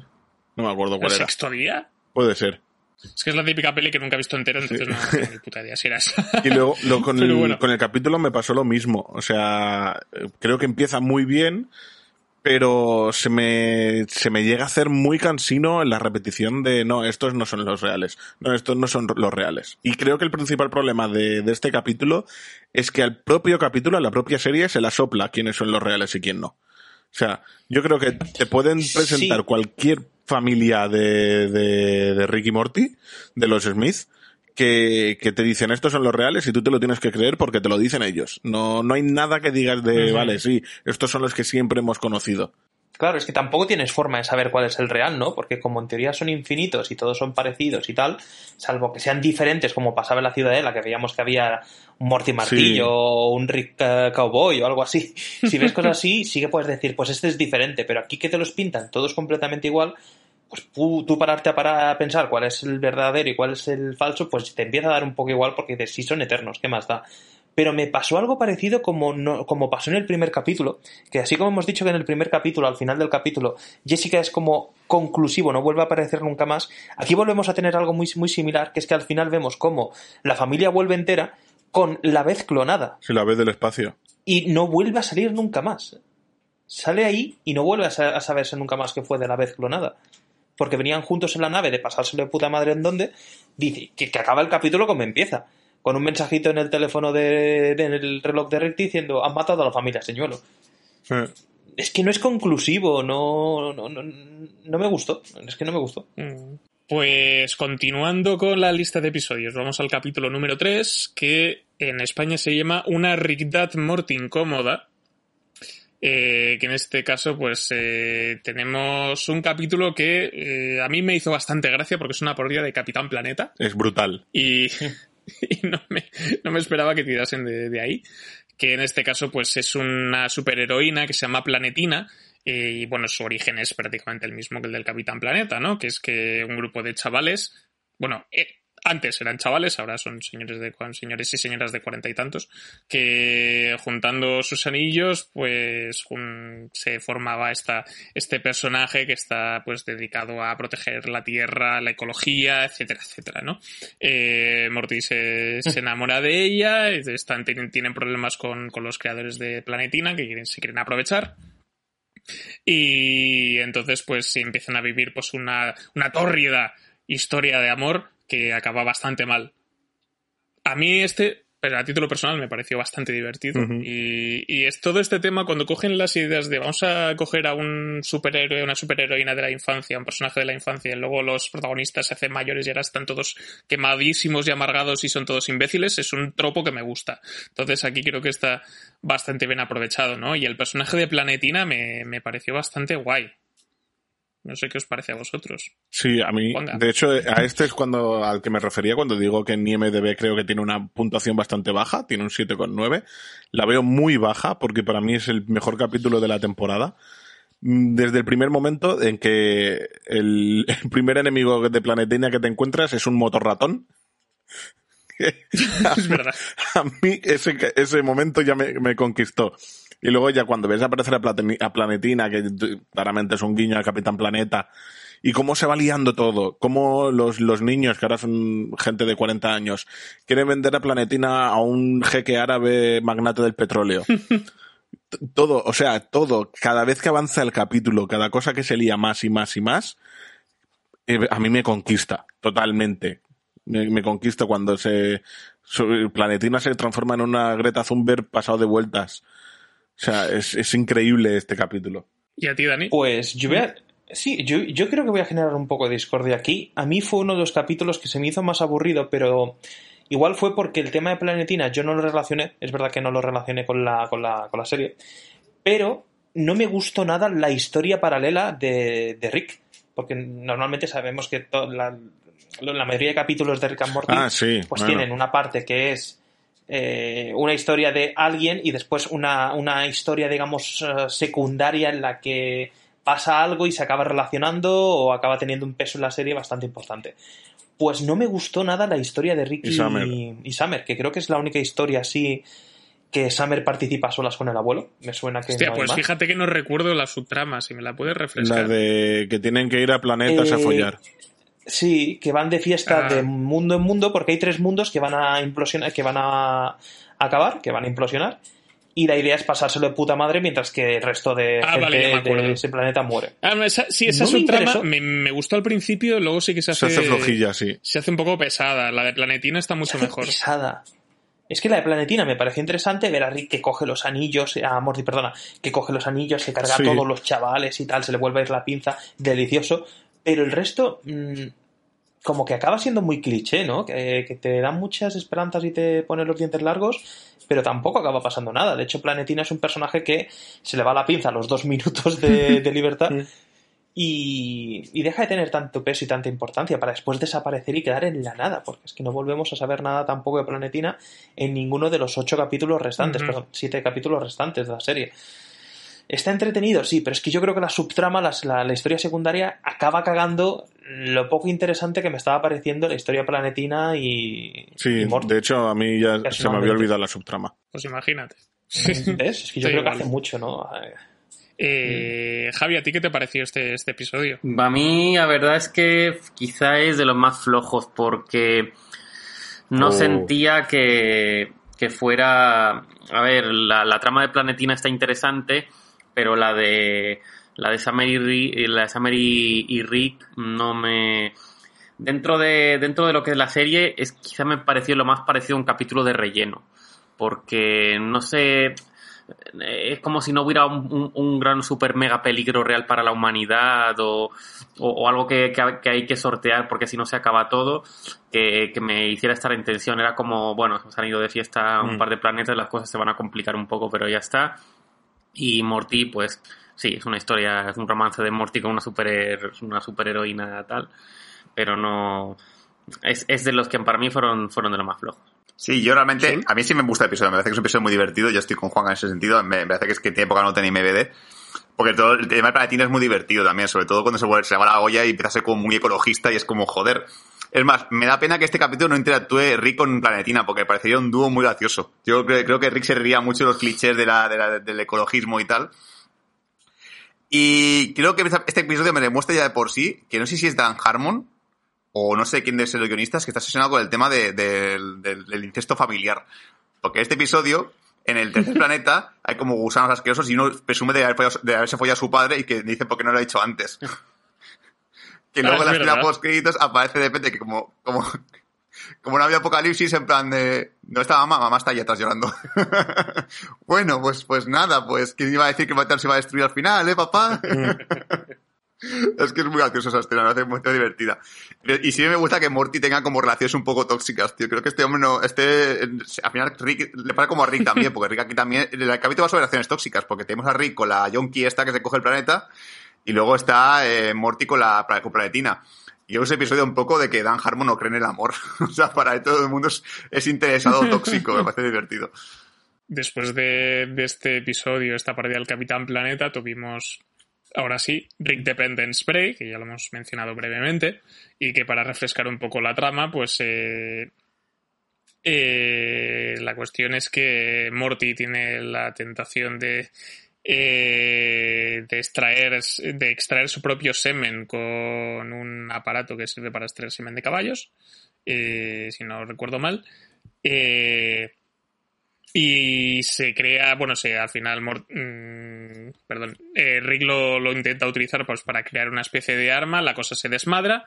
No me acuerdo ¿El cuál era. sexto día? Puede ser. Es que es la típica peli que nunca he visto entero, entonces no ni puta idea si era esa. <laughs> Y luego lo- con, <laughs> el, bueno. con el capítulo me pasó lo mismo. O sea, creo que empieza muy bien, pero se me, se me llega a hacer muy cansino en la repetición de no, estos no son los reales. No, estos no son los reales. Y creo que el principal problema de, de este capítulo es que al propio capítulo, a la propia serie, se la sopla quiénes son los reales y quién no. O sea, yo creo que te pueden presentar Sí. cualquier familia de, de, de Ricky Morty, de los Smith, que, que te dicen estos son los reales y tú te lo tienes que creer porque te lo dicen ellos. No, no hay nada que digas de, vale, sí, estos son los que siempre hemos conocido. Claro, es que tampoco tienes forma de saber cuál es el real, ¿no? Porque como en teoría son infinitos y todos son parecidos y tal, salvo que sean diferentes, como pasaba en la Ciudadela, que veíamos que había un Morty Martillo Sí. o un Rick eh, Cowboy o algo así. Si ves cosas así, <laughs> sí que puedes decir, pues este es diferente, pero aquí que te los pintan todos completamente igual, pues tú, tú pararte a, parar a pensar cuál es el verdadero y cuál es el falso, pues te empieza a dar un poco igual porque dices, sí son eternos, ¿qué más da? Pero me pasó algo parecido como, no, como pasó en el primer capítulo, que así como hemos dicho que en el primer capítulo, al final del capítulo, Jessica es como conclusivo, no vuelve a aparecer nunca más, aquí volvemos a tener algo muy, muy similar, que es que al final vemos cómo la familia vuelve entera con la vez clonada Si la ves del espacio. y no vuelve a salir nunca más. Sale ahí y no vuelve a, sa- a saberse nunca más que fue de la vez clonada. Porque venían juntos en la nave de pasárselo de puta madre en donde, dice que, que acaba el capítulo como empieza. Con un mensajito en el teléfono de, de- en el reloj de Rick diciendo han matado a la familia señuelo. Eh, Es que no es conclusivo, no, no, no, no me gustó. Es que no me gustó. Mm. Pues continuando con la lista de episodios, vamos al capítulo número 3, que en España se llama Una Rigdad Morty incómoda. Eh, que en este caso, pues eh, tenemos un capítulo que eh, a mí me hizo bastante gracia porque es una parodia de Capitán Planeta. Es brutal. Y, <laughs> y no, me, no me esperaba que tirasen de, de ahí. Que en este caso, pues es una superheroína que se llama Planetina. Eh, y bueno, su origen es prácticamente el mismo que el del Capitán Planeta, ¿no? Que es que un grupo de chavales, bueno, eh, antes eran chavales, ahora son señores de señores y señoras de cuarenta y tantos, que juntando sus anillos, pues se formaba esta, este personaje que está pues dedicado a proteger la tierra, la ecología, etcétera, etcétera, ¿no? Eh, Morty se, se enamora de ella, están, tienen, tienen problemas con, con los creadores de Planetina que quieren, se quieren aprovechar. Y entonces pues empiezan a vivir pues una, una tórrida historia de amor que acaba bastante mal. A mí este, pero a título personal, me pareció bastante divertido. Y, y es todo este tema cuando cogen las ideas de vamos a coger a un superhéroe, una superheroína de la infancia, un personaje de la infancia, y luego los protagonistas se hacen mayores y ahora están todos quemadísimos y amargados y son todos imbéciles, es un tropo que me gusta. Entonces aquí creo que está bastante bien aprovechado, ¿no? Y el personaje de Planetina me, me pareció bastante guay. No sé qué os parece a vosotros. Sí, a mí, Ponga. de hecho, a este es cuando al que me refería cuando digo que en IMDB creo que tiene una puntuación bastante baja, tiene un 7,9. La veo muy baja porque para mí es el mejor capítulo de la temporada. Mm, Desde el primer momento en que el, <laughs> el primer enemigo de Planetina que te encuentras es un motorratón. <laughs> <laughs> Es verdad. a mí ese, ese momento ya me, me conquistó. Y luego ya cuando ves aparecer a, Planetina, que claramente es un guiño al Capitán Planeta, y cómo se va liando todo, cómo los, los niños, que ahora son gente de 40 años, quieren vender a Planetina a un jeque árabe magnate del petróleo. <laughs> Todo, o sea, todo, cada vez que avanza el capítulo, cada cosa que se lía más y más y más, eh, a mí me conquista totalmente. Me, me conquista cuando se Planetina se transforma en una Greta Thunberg pasado de vueltas. O sea, es, es increíble este capítulo. ¿Y a ti, Dani? Pues yo voy a... Sí, yo, yo creo que voy a generar un poco de discordia aquí. A mí fue uno de los capítulos que se me hizo más aburrido, pero igual fue porque el tema de Planetina yo no lo relacioné, es verdad que no lo relacioné con la, con la, con la serie, pero no me gustó nada la historia paralela de, de Rick, porque normalmente sabemos que la, la mayoría de capítulos de Rick and Morty Ah, sí. pues bueno. tienen una parte que es eh, una historia de alguien y después una, una historia, digamos, eh, secundaria en la que pasa algo y se acaba relacionando o acaba teniendo un peso en la serie bastante importante. Pues no me gustó nada la historia de Ricky Y Summer. y Summer, que creo que es la única historia así que Summer participa a solas con el abuelo. Me suena que Hostia, no hay pues más. fíjate que no recuerdo la subtrama, si me la puedes refrescar. La de que tienen que ir a planetas a Eh, follar. Sí, que van de fiesta Ah. de mundo en mundo, porque hay tres mundos que van a implosionar, que van a acabar, que van a implosionar. Y la idea es pasárselo de puta madre mientras que el resto de Ah, gente vale, de ese planeta muere. Ah, no, esa- sí, esa No me subtrama interesó. me, me gustó al principio, luego sí que se Se hace... hace flojilla, sí. Se hace un poco pesada. La de Planetina está mucho Se hace mejor. pesada. Es que la de Planetina me pareció interesante ver a Rick que coge los anillos, a Morty, perdona, que coge los anillos, se carga Sí. a todos los chavales y tal, se le vuelve a ir la pinza, delicioso. Pero el resto, mm, como que acaba siendo muy cliché, ¿no? Que, que te dan muchas esperanzas y te pone los dientes largos, pero tampoco acaba pasando nada. De hecho, Planetina es un personaje que se le va la pinza a los dos <laughs> minutos de, de libertad <laughs> y, y deja de tener tanto peso y tanta importancia para después desaparecer y quedar en la nada, porque es que no volvemos a saber nada tampoco de Planetina en ninguno de los ocho capítulos restantes, perdón, siete capítulos restantes de la serie. Está entretenido, sí, pero es que yo creo que la subtrama, las- la, la historia secundaria, acaba cagando lo poco interesante que me estaba pareciendo la historia planetina y, Sí, y de hecho a mí ya se me había olvidado la subtrama. Pues imagínate. <laughs> ¿Ves? Es que yo Sí, creo igual. que hace mucho, ¿no? Eh, Eh, Javi, ¿a ti qué te pareció este, este episodio? A mí, la verdad es que quizá es de los más flojos porque no Oh. sentía que, que fuera. A ver, la, la trama de Planetina está interesante, pero la de la de Summer y, Ri- la de Summer y, y Rick no me. Dentro de, dentro de lo que es la serie, es quizá me pareció lo más parecido a un capítulo de relleno. Porque no sé. eh, es como si no hubiera un, un- un gran super mega peligro real para la humanidad o, o- o algo que, que- que hay que sortear porque si no se acaba todo, que, que me hiciera estar en tensión. Era como, bueno, se han ido de fiesta un Mm. par de planetas, las cosas se van a complicar un poco, pero ya está. Y Morty, pues sí, es una historia, es un romance de Morty con una super una superheroína tal, pero no es, es de los que para mí fueron fueron de los más flojos. Sí, yo realmente, a mí sí me gusta el episodio, me parece que es un episodio muy divertido, yo estoy con Juan en ese sentido, me, me parece que es que tiene poca nota en IMBD, porque todo el tema del planetina es muy divertido también, sobre todo cuando se, vuelve, se va la olla y empieza a ser como muy ecologista y es como, joder. Es más, me da pena que este capítulo no interactúe Rick con Planetina, porque parecería un dúo muy gracioso. Yo creo, creo que Rick se reiría mucho de los clichés de la, de la- del ecologismo y tal. Y creo que este episodio me demuestra ya de por sí que no sé si es Dan Harmon o no sé quién de ser los guionistas que está obsesionado con el tema de- del- del- del incesto familiar. Porque este episodio, en el tercer <laughs> planeta, hay como gusanos asquerosos y uno presume de, haber follado- de haberse follado a su padre y que dice por qué no lo ha dicho antes. Que luego Ah, en la escena post créditos aparece de repente que como, como, <laughs> como no había apocalipsis, en plan de, no está mamá, mamá está ahí atrás llorando. <laughs> bueno, pues, pues nada, pues, ¿quién iba a decir que Matar se iba a destruir al final, eh, papá? <laughs> Es que es muy graciosa esa escena, me hace muy divertida. Y sí me gusta que Morty tenga como relaciones un poco tóxicas, tío. Creo que este hombre no, este, al final Rick, le pasa como a Rick también, porque Rick aquí también, el capítulo va sobre relaciones tóxicas, porque tenemos a Rick con la Yonki esta que se coge el planeta, y luego está eh, Morty con la con Planetina. Y yo ese episodio un poco de que Dan Harmon no cree en el amor. <laughs> o sea, para todo el mundo es, es interesado tóxico, me parece divertido. Después de, este episodio, esta partida del Capitán Planeta, tuvimos, ahora sí, Rick Dependence Spray, que ya lo hemos mencionado brevemente, y que para refrescar un poco la trama, pues eh, eh, la cuestión es que Morty tiene la tentación de, eh, de, extraer, de extraer su propio semen con un aparato que sirve para extraer semen de caballos, eh, si no recuerdo mal. Eh, y se crea, bueno, se, al final, mm, perdón, eh, Rick lo, intenta utilizar pues, para crear una especie de arma, la cosa se desmadra,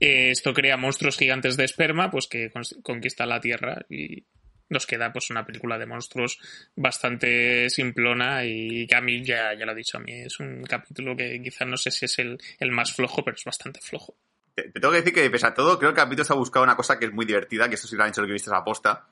eh, esto crea monstruos gigantes de esperma, pues que conquistan la Tierra y nos queda pues una película de monstruos bastante simplona y que a mí ya, ya lo he dicho, a mí es un capítulo que quizás no sé si es el, el más flojo, pero es bastante flojo. Te, te tengo que decir que, pese a todo, creo que se ha buscado una cosa que es muy divertida, que esto sí lo han hecho los guionistas a posta,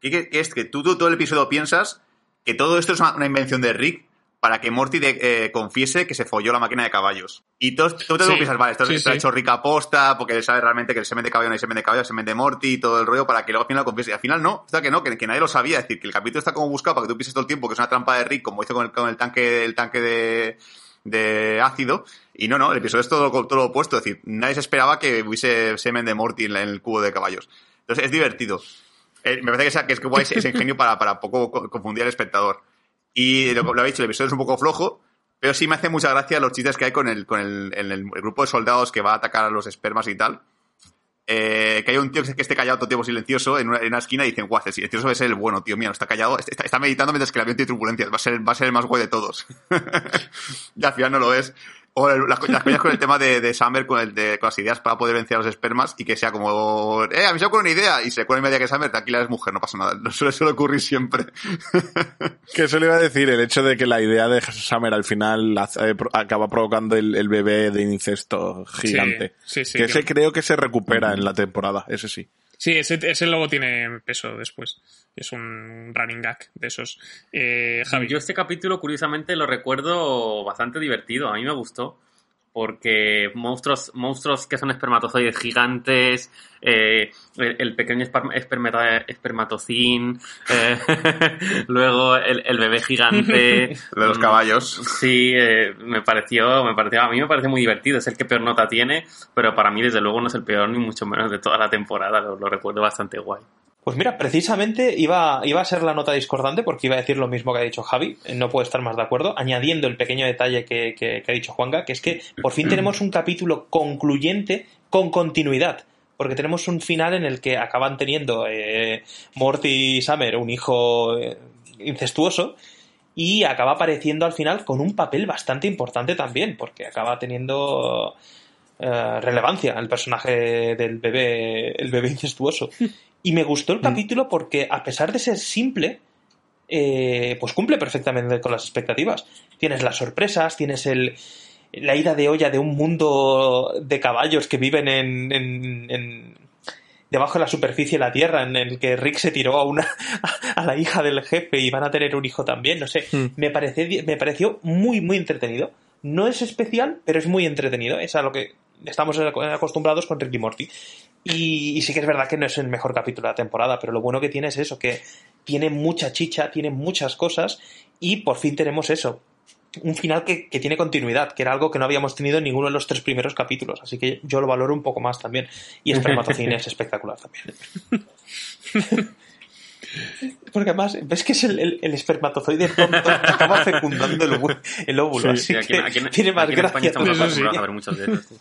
que, que- que es que tú, tú todo el episodio piensas que todo esto es una invención de Rick para que Morty de- eh, confiese que se folló la máquina de caballos. Y todo, tú te lo Sí, piensas, vale, esto, sí, esto lo ha sí. hecho Rick a posta, porque él sabe realmente que el semen de caballo no hay semen de caballo, semen de Morty y todo el rollo, para que luego al final lo confiese. Y al final no, sea que no, que, que nadie lo sabía. Es decir, que el capítulo está como buscado para que tú pienses todo el tiempo que es una trampa de Rick, como hizo con el, con el tanque, el tanque de, de ácido. Y no, no, el episodio es todo, todo lo opuesto. Es decir, nadie se esperaba que hubiese semen de Morty en, el cubo de caballos. Entonces es divertido. Eh, me parece que, sea- que es que guay ese ese <laughs> ingenio para, para poco co- confundir al espectador. Y lo, lo ha dicho, el episodio es un poco flojo, pero sí me hace mucha gracia los chistes que hay con el, con el, grupo de soldados que va a atacar a los espermas y tal. Eh, que hay un tío que esté callado todo tiempo silencioso en una, en una esquina y dicen, guau, el silencioso es el bueno, tío mío, no está callado, está, está meditando mientras que el avión tiene turbulencias, va a ser, va a ser el más guay de todos. <laughs> y al final no lo es. O el- las, las coñas con el tema de, de Summer, con, el de, con las ideas para poder vencer a los espermas y que sea como, eh, a mí se me ocurre una idea y se ocurre media que Summer, tranquila, eres mujer, no pasa nada. No <laughs> suele, suele ocurrir siempre. <laughs> Que eso le iba a decir, el hecho de que la idea de Summer al final hace- eh, acaba provocando el, el bebé de incesto gigante. Sí, sí, sí, que que- ese creo que se recupera en la temporada, ese sí. Sí, ese, ese luego tiene peso después. Es un running gag de esos. Eh, Javi. Yo este capítulo, curiosamente, lo recuerdo bastante divertido. A mí me gustó. Porque monstruos, monstruos que son espermatozoides gigantes, eh, el, el pequeño espermatocín, eh, <laughs> luego el, el bebé gigante. De <laughs> los Mm, caballos. Sí, eh, me pareció, me pareció, a mí me parece muy divertido. Es el que peor nota tiene, pero para mí, desde luego, no es el peor ni mucho menos de toda la temporada. Lo, lo recuerdo bastante guay. Pues mira, precisamente iba, iba a ser la nota discordante porque iba a decir lo mismo que ha dicho Javi, eh, no puedo estar más de acuerdo, añadiendo el pequeño detalle que, que- ha dicho Juanga, que es que por fin tenemos un capítulo concluyente con continuidad, porque tenemos un final en el que acaban teniendo eh, Morty y Summer un hijo eh, incestuoso y acaba apareciendo al final con un papel bastante importante también, porque acaba teniendo relevancia el personaje del bebé, el bebé incestuoso. <laughs> Y me gustó el capítulo porque, a pesar de ser simple, eh, pues cumple perfectamente con las expectativas. Tienes las sorpresas, tienes el, la ida de olla de un mundo de caballos que viven en, en- en- debajo de la superficie de la Tierra, en el que Rick se tiró a una <laughs> a la hija del jefe y van a tener un hijo también, no sé. Me, parece, me pareció muy, muy entretenido. No es especial, pero es muy entretenido. Es a lo que estamos acostumbrados con Rick y Morty. Y, y sí que es verdad que no es el mejor capítulo de la temporada, pero lo bueno que tiene es eso, que tiene mucha chicha, tiene muchas cosas y por fin tenemos eso. Un final que, que tiene continuidad, que era algo que no habíamos tenido en ninguno de los tres primeros capítulos. Así que yo lo valoro un poco más también. Y <laughs> Espermatocine es espectacular también. <laughs> Porque además, ves que es el, el, el espermatozoide tonto que acaba fecundando el, óvulo. Sí, así aquí, que aquí en- tiene más aquí en España gracia. estamos acostumbrados sí. a ver muchos de estos.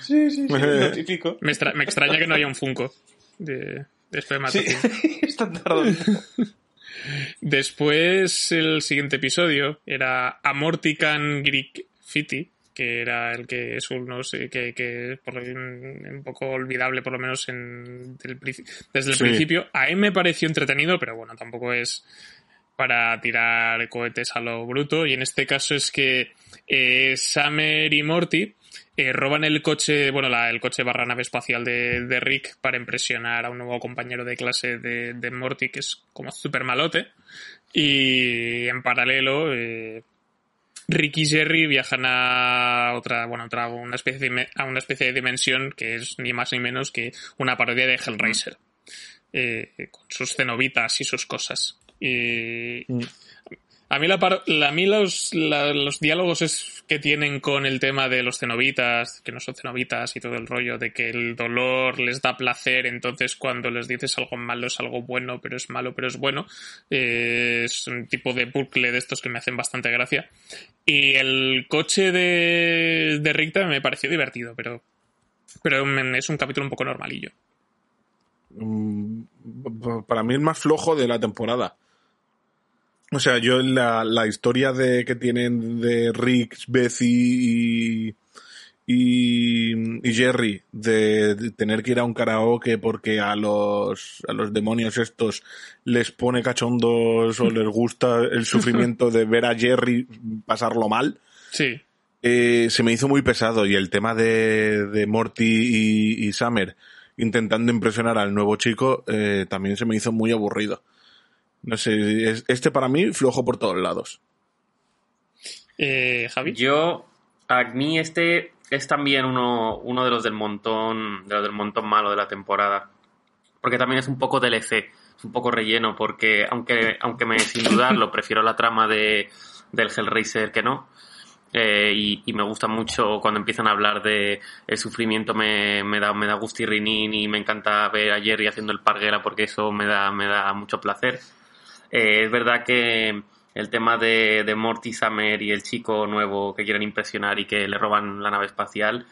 Sí, sí, sí, lo típico. Me, extra- me extraña que no haya un Funko de, de Sí, espermatozoide. <laughs> está tardando. Después, el siguiente episodio era Amortican Greek Fiti, que era el que es un, no sé, que, que por un, un poco olvidable, por lo menos en, del princi- desde el Sí. principio. A mí me pareció entretenido, pero bueno, tampoco es para tirar cohetes a lo bruto. Y en este caso es que eh, Summer y Morty eh, roban el coche, bueno, la- el coche barra nave espacial de, de Rick para impresionar a un nuevo compañero de clase de, de Morty, que es como súper malote. Y en paralelo, eh, Rick y Jerry viajan a otra, bueno, otra, una especie de, a una especie de dimensión que es ni más ni menos que una parodia de Hellraiser. Eh, con sus cenobitas y sus cosas. Y a mí, los, diálogos es que tienen con el tema de los cenobitas, que no son cenobitas y todo el rollo de que el dolor les da placer, entonces cuando les dices algo malo es algo bueno, pero es malo, pero es bueno. Eh, es un tipo de bucle de estos que me hacen bastante gracia. Y el coche de, de también me pareció divertido, pero, pero es un capítulo un poco normalillo. Mm, para mí el más flojo de la temporada. O sea, yo la, la historia de que tienen de Rick, Betsy y, y, y Jerry de, de tener que ir a un karaoke porque a los, a los demonios estos les pone cachondos o les gusta el sufrimiento de ver a Jerry pasarlo mal, Sí. eh, se me hizo muy pesado y el tema de, de Morty y, y Summer intentando impresionar al nuevo chico eh, también se me hizo muy aburrido. No sé, es- este para mí flojo por todos lados. Eh, Javi. Yo, a mí este es también uno, uno de los del montón, de los del montón malo de la temporada. Porque también es un poco DLC, es un poco relleno, porque aunque, aunque me, sin dudarlo, <laughs> prefiero la trama de, del Hellraiser que no. Eh, y, y me gusta mucho cuando empiezan a hablar de el sufrimiento me, me da me da gustirrinín y me encanta ver a Jerry haciendo el parguela porque eso me da me da mucho placer eh, es verdad que el tema de, de Morty Summer y el chico nuevo que quieren impresionar y que le roban la nave espacial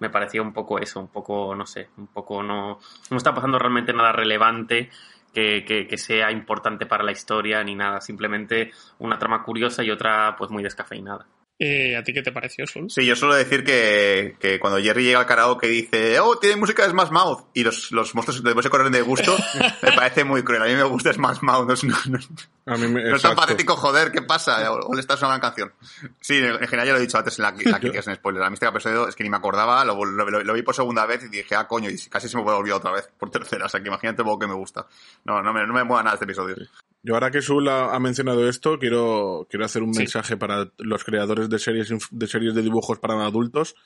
me parecía un poco eso, un poco, no sé, un poco no, no está pasando realmente nada relevante que, que, que sea importante para la historia ni nada, simplemente una trama curiosa y otra pues muy descafeinada. Eh, ¿A ti qué te pareció, Sol? Sí, yo suelo decir que, que cuando Jerry llega al karaoke y dice, oh, tiene música de Smash Mouth, y los, los monstruos después se corren de gusto, <laughs> me parece muy cruel. A mí me gusta Smash Mouth, no es, no, no- A mí me, no es tan patético, joder, ¿qué pasa? O, o le estás una gran canción. Sí, en, en general ya lo he dicho antes en la, en la <laughs> crítica sin spoiler. A mí este episodio es que ni me acordaba, lo, lo- lo- lo vi por segunda vez y dije, ah, coño, y casi se me puede olvidar otra vez, por tercera. O sea, que imagínate lo que me gusta. No, no me, no me mueva nada este episodio. Yo ahora que Sul ha, ha mencionado esto, quiero, quiero hacer un Sí. mensaje para los creadores de series, de series de dibujos para adultos.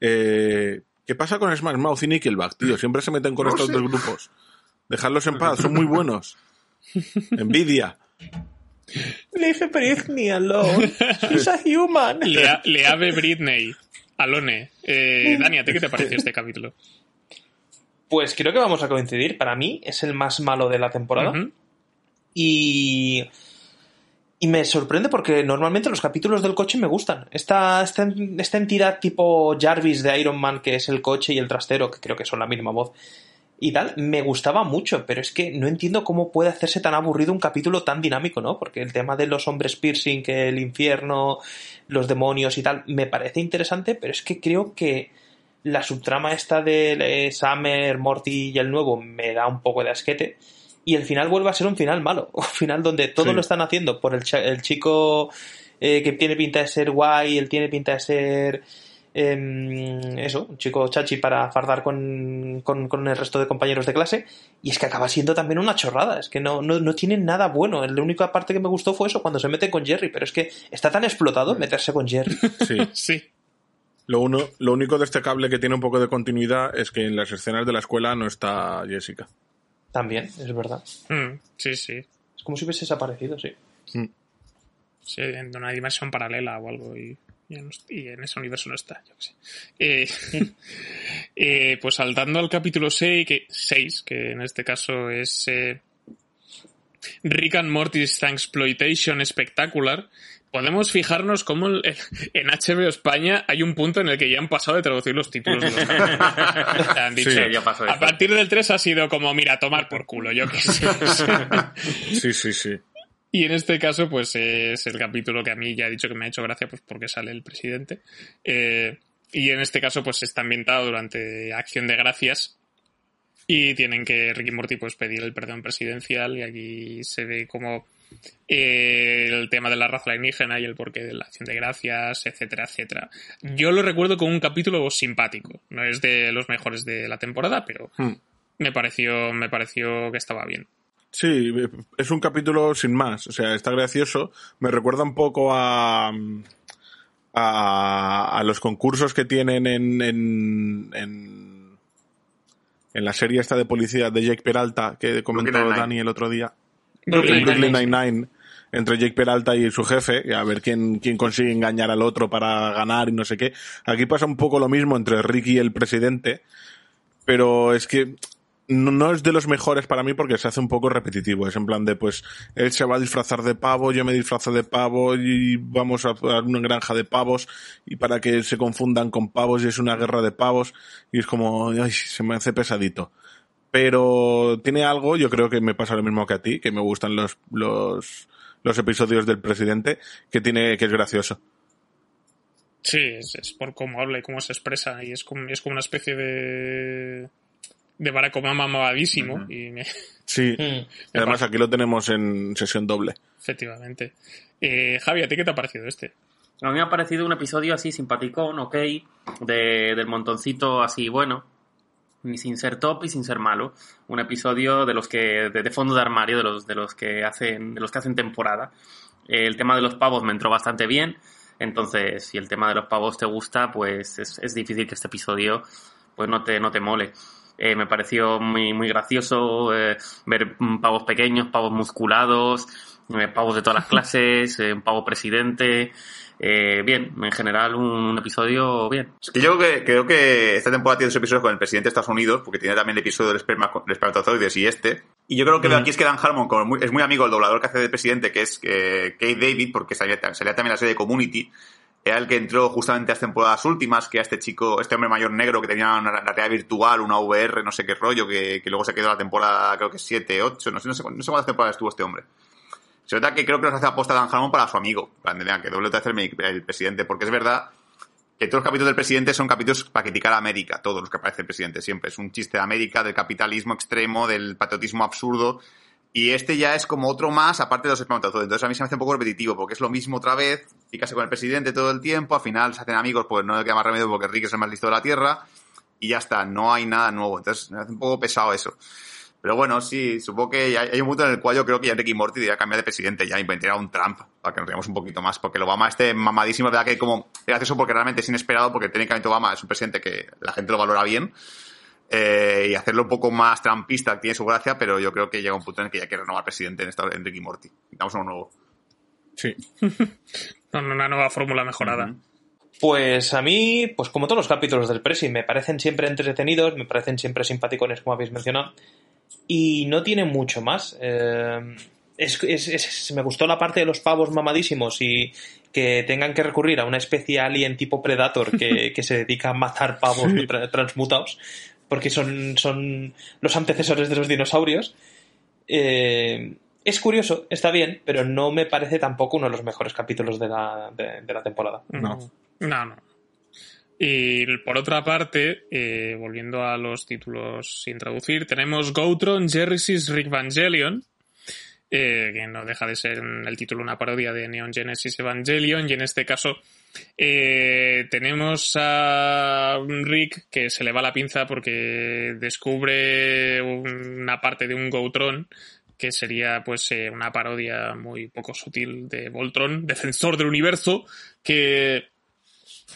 Eh, ¿Qué pasa con Smash Mouth y Nickelback, tío? <laughs> Siempre se meten con No estos sé. dos grupos. Dejadlos en paz, son muy buenos. <laughs> Envidia. Leave Britney alone. She's a human. Lea- Leave Britney. Alone. Eh, Dani, ¿a ti qué te pareció este capítulo? Pues creo que vamos a coincidir. Para mí es el más malo de la temporada. Y. Y me sorprende porque normalmente los capítulos del coche me gustan. Esta, esta, esta entidad tipo Jarvis de Iron Man, que es el coche y el trastero, que creo que son la misma voz, y tal, me gustaba mucho, pero es que no entiendo cómo puede hacerse tan aburrido un capítulo tan dinámico, ¿no? Porque el tema de los hombres piercing, que el infierno, los demonios y tal, me parece interesante, pero es que creo que la subtrama esta de Summer, Morty y el nuevo me da un poco de asquete. Y el final vuelve a ser un final malo. <laughs> Un final donde todo Sí. lo están haciendo por el, el chico eh, que tiene pinta de ser guay, él tiene pinta de ser. em, eso, un chico chachi para fardar con, con, con el resto de compañeros de clase. Y es que acaba siendo también una chorrada. Es que no, no, no tienen nada bueno. La única parte que me gustó fue eso, cuando se mete con Jerry. Pero es que está tan explotado meterse con Jerry. Sí. <laughs> Sí. Lo, uno, lo único destacable que tiene un poco de continuidad es que en las escenas de la escuela no está Jessica. También, es verdad. Mm, sí, sí. Es como si hubiese desaparecido, sí. Sí, en una dimensión paralela o algo y, y en, y en ese universo no está, yo qué sé. Eh, <laughs> eh, pues saltando al capítulo 6, que, 6, que en este caso es eh, Rick and Morty's Thanksploitation Spectacular, podemos fijarnos cómo en HBO España hay un punto en el que ya han pasado de traducir los títulos de los <laughs> han dicho, Sí, ya pasó a partir del 3 ha sido como, mira, tomar por culo, yo qué sé. <laughs> Sí, sí, sí. Y en este caso, pues es el capítulo que a mí ya he dicho que me ha hecho gracia, pues porque sale el presidente. Eh, y en este caso, pues está ambientado durante Acción de Gracias. Y tienen que Ricky Morty pues pedir el perdón presidencial. Y aquí se ve como eh, el tema de la raza alienígena y el porqué de la Acción de Gracias, etcétera, etcétera. Yo lo recuerdo como un capítulo simpático. No es de los mejores de la temporada, pero Hmm. me pareció, me pareció que estaba bien. Sí, es un capítulo sin más. O sea, está gracioso. Me recuerda un poco a. a, a los concursos que tienen en, en, en. en la serie esta de policía de Jake Peralta, que comentó. Dani el otro día. Brooklyn Brooklyn Nine-Nine. Entre Jake Peralta y su jefe, a ver quién, quién consigue engañar al otro para ganar y no sé qué. Aquí pasa un poco lo mismo entre Ricky y el presidente, pero es que no, no es de los mejores para mí porque se hace un poco repetitivo. Es en plan de, pues, él se va a disfrazar de pavo, yo me disfrazo de pavo y vamos a a una granja de pavos y para que se confundan con pavos y es una guerra de pavos y es como, ay, se me hace pesadito. Pero tiene algo, yo creo que me pasa lo mismo que a ti, que me gustan los, los, los episodios del presidente, que tiene, que es gracioso. Sí, es, es por cómo habla y cómo se expresa. Y es como, es como una especie de. de Barack Obama mamadísimo. Y me- Sí. <laughs> Mm. Y además aquí lo tenemos en sesión doble. efectivamente. Eh, Javi, ¿a ti qué te ha parecido este? A mí me ha parecido un episodio así simpaticón, ok, de, del montoncito así bueno, ni sin ser top y sin ser malo. Un episodio de los que, de, de fondo de armario, de los, de los que hacen, de los que hacen temporada. El tema de los pavos me entró bastante bien. Entonces, si el tema de los pavos te gusta, pues es, es difícil que este episodio pues no te, no te mole. Eh, me pareció muy, muy gracioso eh, ver mm, pavos pequeños, pavos musculados, eh, pavos de todas las <laughs> clases, eh, un pavo presidente. Eh, bien, en general un, un episodio bien. Es que yo creo que, creo que esta temporada tiene dos episodios con el presidente de Estados Unidos, porque tiene también el episodio del esperma, del espermatozoides y este. Y yo creo que Mm. aquí es que Dan Harmon como muy- es muy amigo del doblador que hace de presidente, que es eh, Kate David, porque salía, salía también la serie de Community. Era el que entró justamente a las temporadas últimas, que era este chico, este hombre mayor negro que tenía una realidad virtual, una VR, no sé qué rollo, que, que luego se quedó la temporada, creo que 7, 8, no sé, no sé, no sé cuántas temporadas estuvo este hombre. Se nota que creo que nos hace aposta Dan Harmon para su amigo. "Mira, que doble te hace el, el presidente, porque es verdad que todos los capítulos del presidente son capítulos para criticar a América, todos los que aparece el presidente siempre. Es un chiste de América, del capitalismo extremo, del patriotismo absurdo. Y este ya es como otro más, aparte de los espermatozoides. Entonces a mí se me hace un poco repetitivo, porque es lo mismo otra vez, picase con el presidente todo el tiempo, al final se hacen amigos, pues no le queda más remedio porque Rick es el más listo de la Tierra, y ya está, no hay nada nuevo. Entonces me hace un poco pesado eso. Pero bueno, sí, supongo que hay, un punto en el cual yo creo que ya Ricky Morty debería cambiar de presidente, ya inventaría un Trump, para que nos veamos un poquito más, porque el Obama este mamadísimo, verdad que como es gracioso porque realmente es inesperado, porque técnicamente Obama es un presidente que la gente lo valora bien, eh, y hacerlo un poco más trampista tiene su gracia, pero yo creo que llega un punto en el que ya hay que renovar presidente en, esta, en Ricky Morty. Damos uno nuevo. Sí. <laughs> Una nueva fórmula mejorada. Pues a mí, pues como todos los capítulos del Presi, me parecen siempre entretenidos, me parecen siempre simpaticones, como habéis mencionado, y no tiene mucho más. Eh, es, es- es- me gustó la parte de los pavos mamadísimos y que tengan que recurrir a una especie alien tipo Predator que, que se dedica a matar pavos tra- transmutados, porque son, son los antecesores de los dinosaurios. Eh, es curioso, está bien, pero no me parece tampoco uno de los mejores capítulos de la, de- de la temporada. No. No, no. Y por otra parte, eh, volviendo a los títulos sin traducir, tenemos Goutron Genesis Evangelion, eh, que no deja de ser en el título una parodia de Neon Genesis Evangelion, y en este caso eh, tenemos a Rick que se le va la pinza porque descubre una parte de un Goutron que sería pues eh, una parodia muy poco sutil de Voltron, defensor del universo, que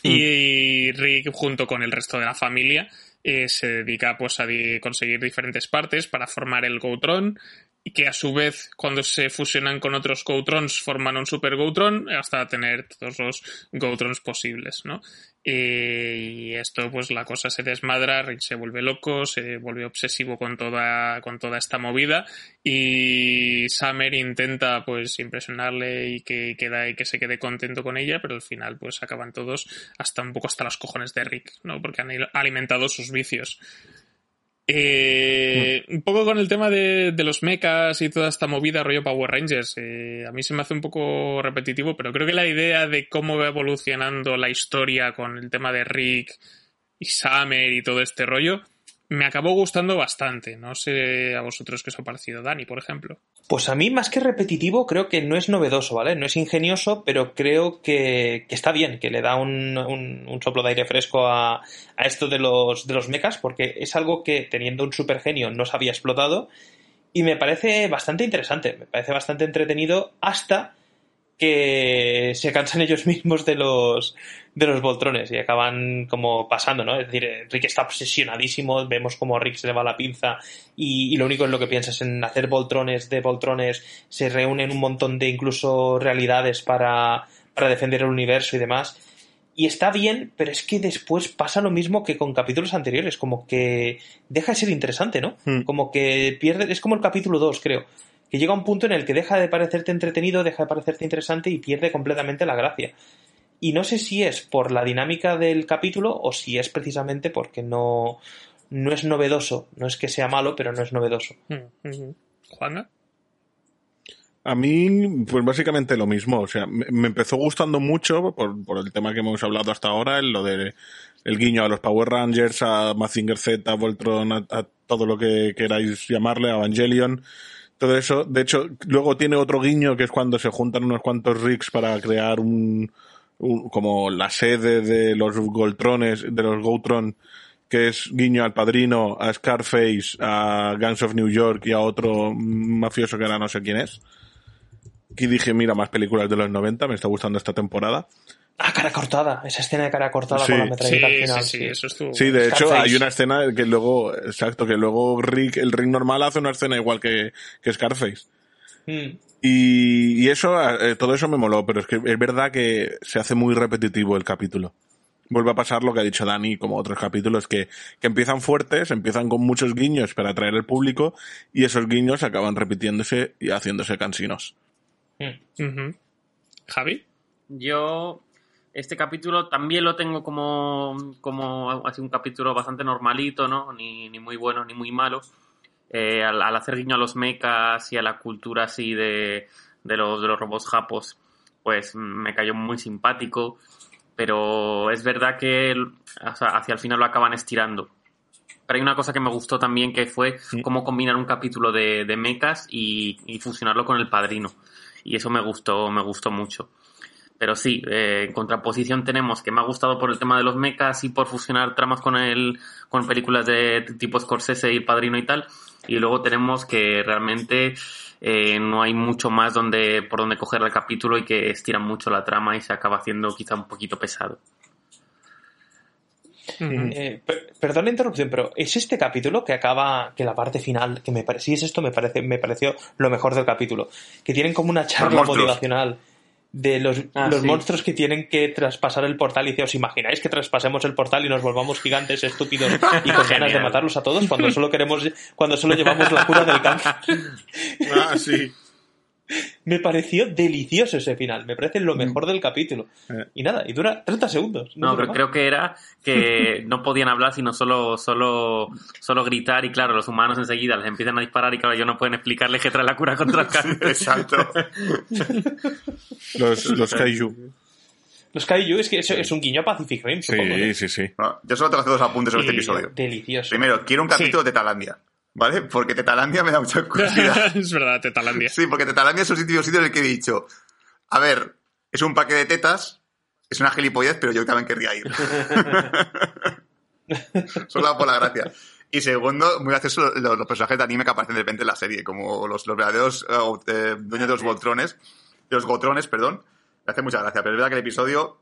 y Rick junto con el resto de la familia eh, se dedica pues a di- conseguir diferentes partes para formar el Goutron y que a su vez cuando se fusionan con otros Goutrons forman un Super Goutron hasta tener todos los Goutrons posibles, ¿no? Eh, y esto pues la cosa se desmadra, Rick se vuelve loco, se vuelve obsesivo con toda, con toda esta movida y Summer intenta pues impresionarle y que, y que se quede contento con ella, pero al final pues acaban todos hasta un poco hasta los cojones de Rick, ¿no? Porque han alimentado sus vicios. Eh, Un poco con el tema de, los mechas y toda esta movida rollo Power Rangers. eh, a mí se me hace un poco repetitivo, pero creo que la idea de cómo va evolucionando la historia con el tema de Rick y Summer y todo este rollo me acabó gustando bastante. No sé a vosotros qué os ha parecido, Dani, por ejemplo. Pues a mí, más que repetitivo, creo que no es novedoso, ¿vale? No es ingenioso, pero creo que, que está bien, que le da un, un- soplo de aire fresco a, a esto de los, de los mechas, porque es algo que, teniendo un super genio, no se había explotado. Y me parece bastante interesante, me parece bastante entretenido hasta que se cansan ellos <laughs> mismos de los de los Voltrones y acaban como pasando, ¿no? Es decir, Rick está obsesionadísimo, vemos como Rick se le va la pinza y, y lo único en lo que piensa es en hacer Voltrones de Voltrones, se reúnen un montón de incluso realidades para, para defender el universo y demás. Y está bien, pero es que después pasa lo mismo que con capítulos anteriores, como que deja de ser interesante, ¿no? Hmm. Como que pierde, es como el capítulo 2, creo, que llega un punto en el que deja de parecerte entretenido, deja de parecerte interesante y pierde completamente la gracia. Y no sé si es por la dinámica del capítulo o si es precisamente porque no, no es novedoso. No es que sea malo, pero no es novedoso. Mm, ujú. Juanga. A mí, pues básicamente lo mismo. O sea, me, me empezó gustando mucho por, por el tema que hemos hablado hasta ahora, en lo de el guiño a los Power Rangers, a Mazinger Z, a Voltron, a, a todo lo que queráis llamarle, a Evangelion. Todo eso. De hecho, luego tiene otro guiño que es cuando se juntan unos cuantos rigs para crear un, como la sede de los Goltrones, de los Goutron, que es guiño al padrino, a Scarface, a Guns of New York y a otro mafioso que ahora no sé quién es. Aquí dije, mira, más películas de los 90, me está gustando esta temporada. Ah, cara cortada. Esa escena de cara cortada Sí. con la Sí, metralleta al sí, final. sí, eso estuvo. Sí, de hecho, Scarface. hay una escena que luego, exacto, que luego Rick, el Rick normal hace una escena igual que, que Scarface. Mm. Y, y eso, eh, todo eso me moló, pero es que es verdad que se hace muy repetitivo el capítulo. Vuelve a pasar lo que ha dicho Dani, como otros capítulos, que, que empiezan fuertes, empiezan con muchos guiños para atraer al público, y esos guiños acaban repitiéndose y haciéndose cansinos. Mm. Javi. Yo, este capítulo también lo tengo como, como así un capítulo bastante normalito, ¿no? Ni, ni muy bueno ni muy malo. Eh, al, al hacer guiño a los mechas y a la cultura así de, de, los, de los robots japos, pues me cayó muy simpático. Pero es verdad que el- o sea, hacia el final lo acaban estirando. Pero hay una cosa que me gustó también que fue cómo combinar un capítulo de, de mechas y, y fusionarlo con el padrino. Y eso me gustó, me gustó mucho. Pero sí, eh, en contraposición tenemos que me ha gustado por el tema de los mechas y por fusionar tramas con el, con películas de tipo Scorsese y Padrino y tal. Y luego tenemos que realmente eh, no hay mucho más donde, por donde coger el capítulo y que estiran mucho la trama y se acaba haciendo quizá un poquito pesado. Eh, per- perdón la interrupción, pero ¿es este capítulo que acaba, que la parte final, que me parece, si es esto, me parece, me pareció lo mejor del capítulo, que tienen como una charla monstruos. motivacional de los, Ah, los sí. monstruos que tienen que traspasar el portal y dice, ¿os imagináis que traspasemos el portal y nos volvamos gigantes, estúpidos y con <laughs> ganas de matarlos a todos cuando solo queremos, cuando solo llevamos la cura del cáncer? <laughs> Ah, sí. Me pareció delicioso ese final, me parece lo mejor del capítulo. Eh. Y nada, y dura 30 segundos. No, pero creo que era que <laughs> no podían hablar sino solo, solo, solo gritar y claro, los humanos enseguida les empiezan a disparar y claro, ellos no pueden explicarle que trae la cura contra <laughs> el cáncer. Exacto. <laughs> Los, los kaiju. Los Kaiju es que es, es un guiño a Pacific Rim, supongo. Sí, sí, sí. Bueno, yo solo hacer dos apuntes sobre este episodio. Delicioso. Primero, quiero un capítulo de Tetalandia, ¿vale? Porque Tetalandia me da mucha curiosidad. <laughs> es verdad, Tetalandia. Sí, porque Tetalandia es un sitio, sitio en el que he dicho, a ver, es un paquete de tetas, es una gilipollez, pero yo también querría ir. <laughs> Solo por la gracia. Y segundo, muy gracioso los, los personajes de anime que aparecen de repente en la serie, como los, los verdaderos eh, eh, dueños de los voltrones, de los gotrones, perdón. Me hace mucha gracia, pero es verdad que el episodio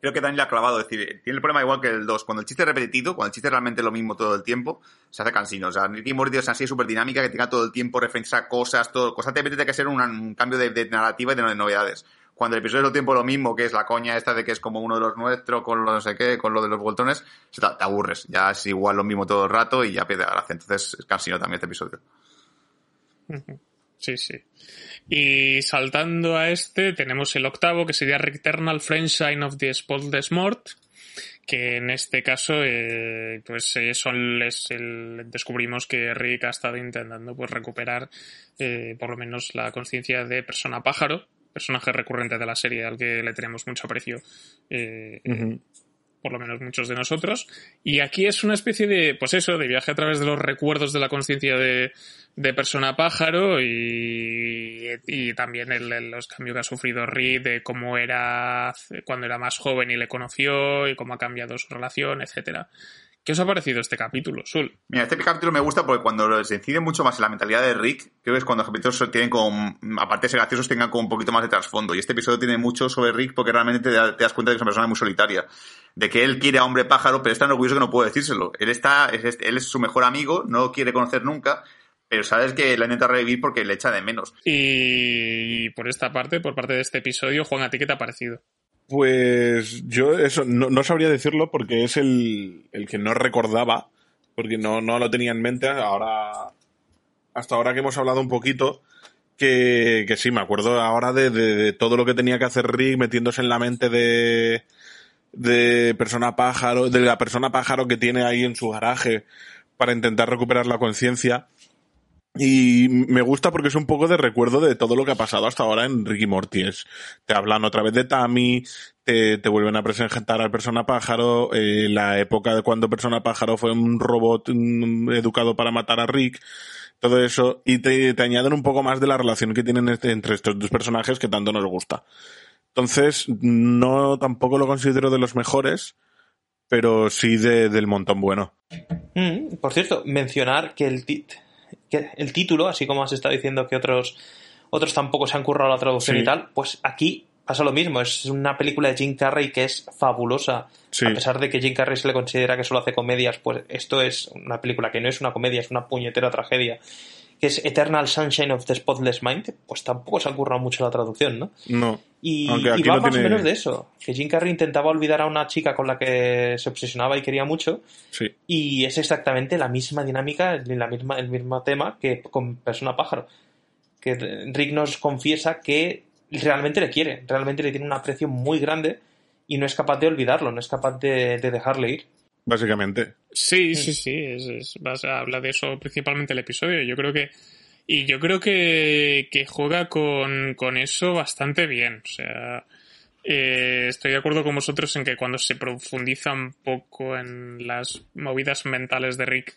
creo que Dani le ha clavado. Es decir, tiene el problema igual que el 2. Cuando el chiste es repetido, cuando el chiste es realmente lo mismo todo el tiempo, se hace cansino. O sea, Ricky Morty es así súper dinámica, que tenga todo el tiempo referencia a cosas, todo. Constantemente tiene que ser un, cambio de, narrativa y de, novedades. Cuando el episodio es el tiempo lo mismo, que es la coña esta de que es como uno de los nuestros, con lo no sé qué, con lo de los voltones, te, te aburres. Ya es igual lo mismo todo el rato y ya pierde la gracia. Entonces es cansino también este episodio. Sí, sí. Y saltando a este, tenemos el octavo, que sería Returnal Friendshine of the Spotless Mort, que en este caso, eh, pues eh, son les- el- descubrimos que Rick ha estado intentando pues recuperar eh, por lo menos la conciencia de persona pájaro, personaje recurrente de la serie al que le tenemos mucho aprecio. Ujú. Por lo menos muchos de nosotros. Y aquí es una especie de, pues eso, de viaje a través de los recuerdos de la conciencia de, de persona pájaro y, también el- los cambios que ha sufrido Reed de cómo era cuando era más joven y le conoció y cómo ha cambiado su relación, etcétera. ¿Qué os ha parecido este capítulo, Sul? Mira, este capítulo me gusta porque cuando se incide mucho más en la mentalidad de Rick, creo que es cuando los capítulos tienen como, aparte de ser graciosos, tengan como un poquito más de trasfondo. Y este episodio tiene mucho sobre Rick porque realmente te, da- te das cuenta de que es una persona muy solitaria. De que él quiere a hombre pájaro, pero es tan orgulloso que no puede decírselo. Él está, es, es- él es su mejor amigo, no lo quiere conocer nunca, pero sabes que la intenta revivir porque le echa de menos. Y por esta parte, por parte de este episodio, Juan, ¿a ti qué te ha parecido? Pues yo eso no, no sabría decirlo porque es el, el que no recordaba, porque no, no lo tenía en mente. Ahora, hasta ahora que hemos hablado un poquito, que, que sí, me acuerdo ahora de, de- de todo lo que tenía que hacer Rick metiéndose en la mente de, de persona pájaro, de la persona pájaro que tiene ahí en su garaje para intentar recuperar la conciencia. Y me gusta porque es un poco de recuerdo de todo lo que ha pasado hasta ahora en Ricky Morty. Es- te hablan otra vez de Tammy, te, te vuelven a presentar al Persona Pájaro, eh, la época de cuando Persona Pájaro fue un robot educado para matar a Rick, todo eso, y te, te añaden un poco más de la relación que tienen este- entre estos dos personajes que tanto nos gusta. Entonces, no tampoco lo considero de los mejores, pero sí de- del montón bueno. Mm, por cierto, mencionar que el, tit- que el título, así como has estado diciendo que otros, otros tampoco se han currado la traducción Sí. y tal, pues aquí pasa lo mismo. Es una película de Jim Carrey que es fabulosa. Sí. A pesar de que Jim Carrey se le considera que solo hace comedias, pues esto es una película que no es una comedia, es una puñetera tragedia. Que es Eternal Sunshine of the Spotless Mind, pues tampoco se ha currado mucho la traducción, ¿no? No. Y, Aunque y aquí va no más tiene- o menos de eso. Que Jim Carrey intentaba olvidar a una chica con la que se obsesionaba y quería mucho. Sí. Y es exactamente la misma dinámica, la misma, el mismo tema que con Persona Pájaro. Que Rick nos confiesa que realmente le quiere, realmente le tiene un aprecio muy grande y no es capaz de olvidarlo, no es capaz de, de dejarle ir. Básicamente. Sí, sí, sí, es, es- vas a hablar de eso principalmente el episodio. Yo creo que y yo creo que, que juega con, con eso bastante bien. O sea, eh, estoy de acuerdo con vosotros en que cuando se profundiza un poco en las movidas mentales de Rick,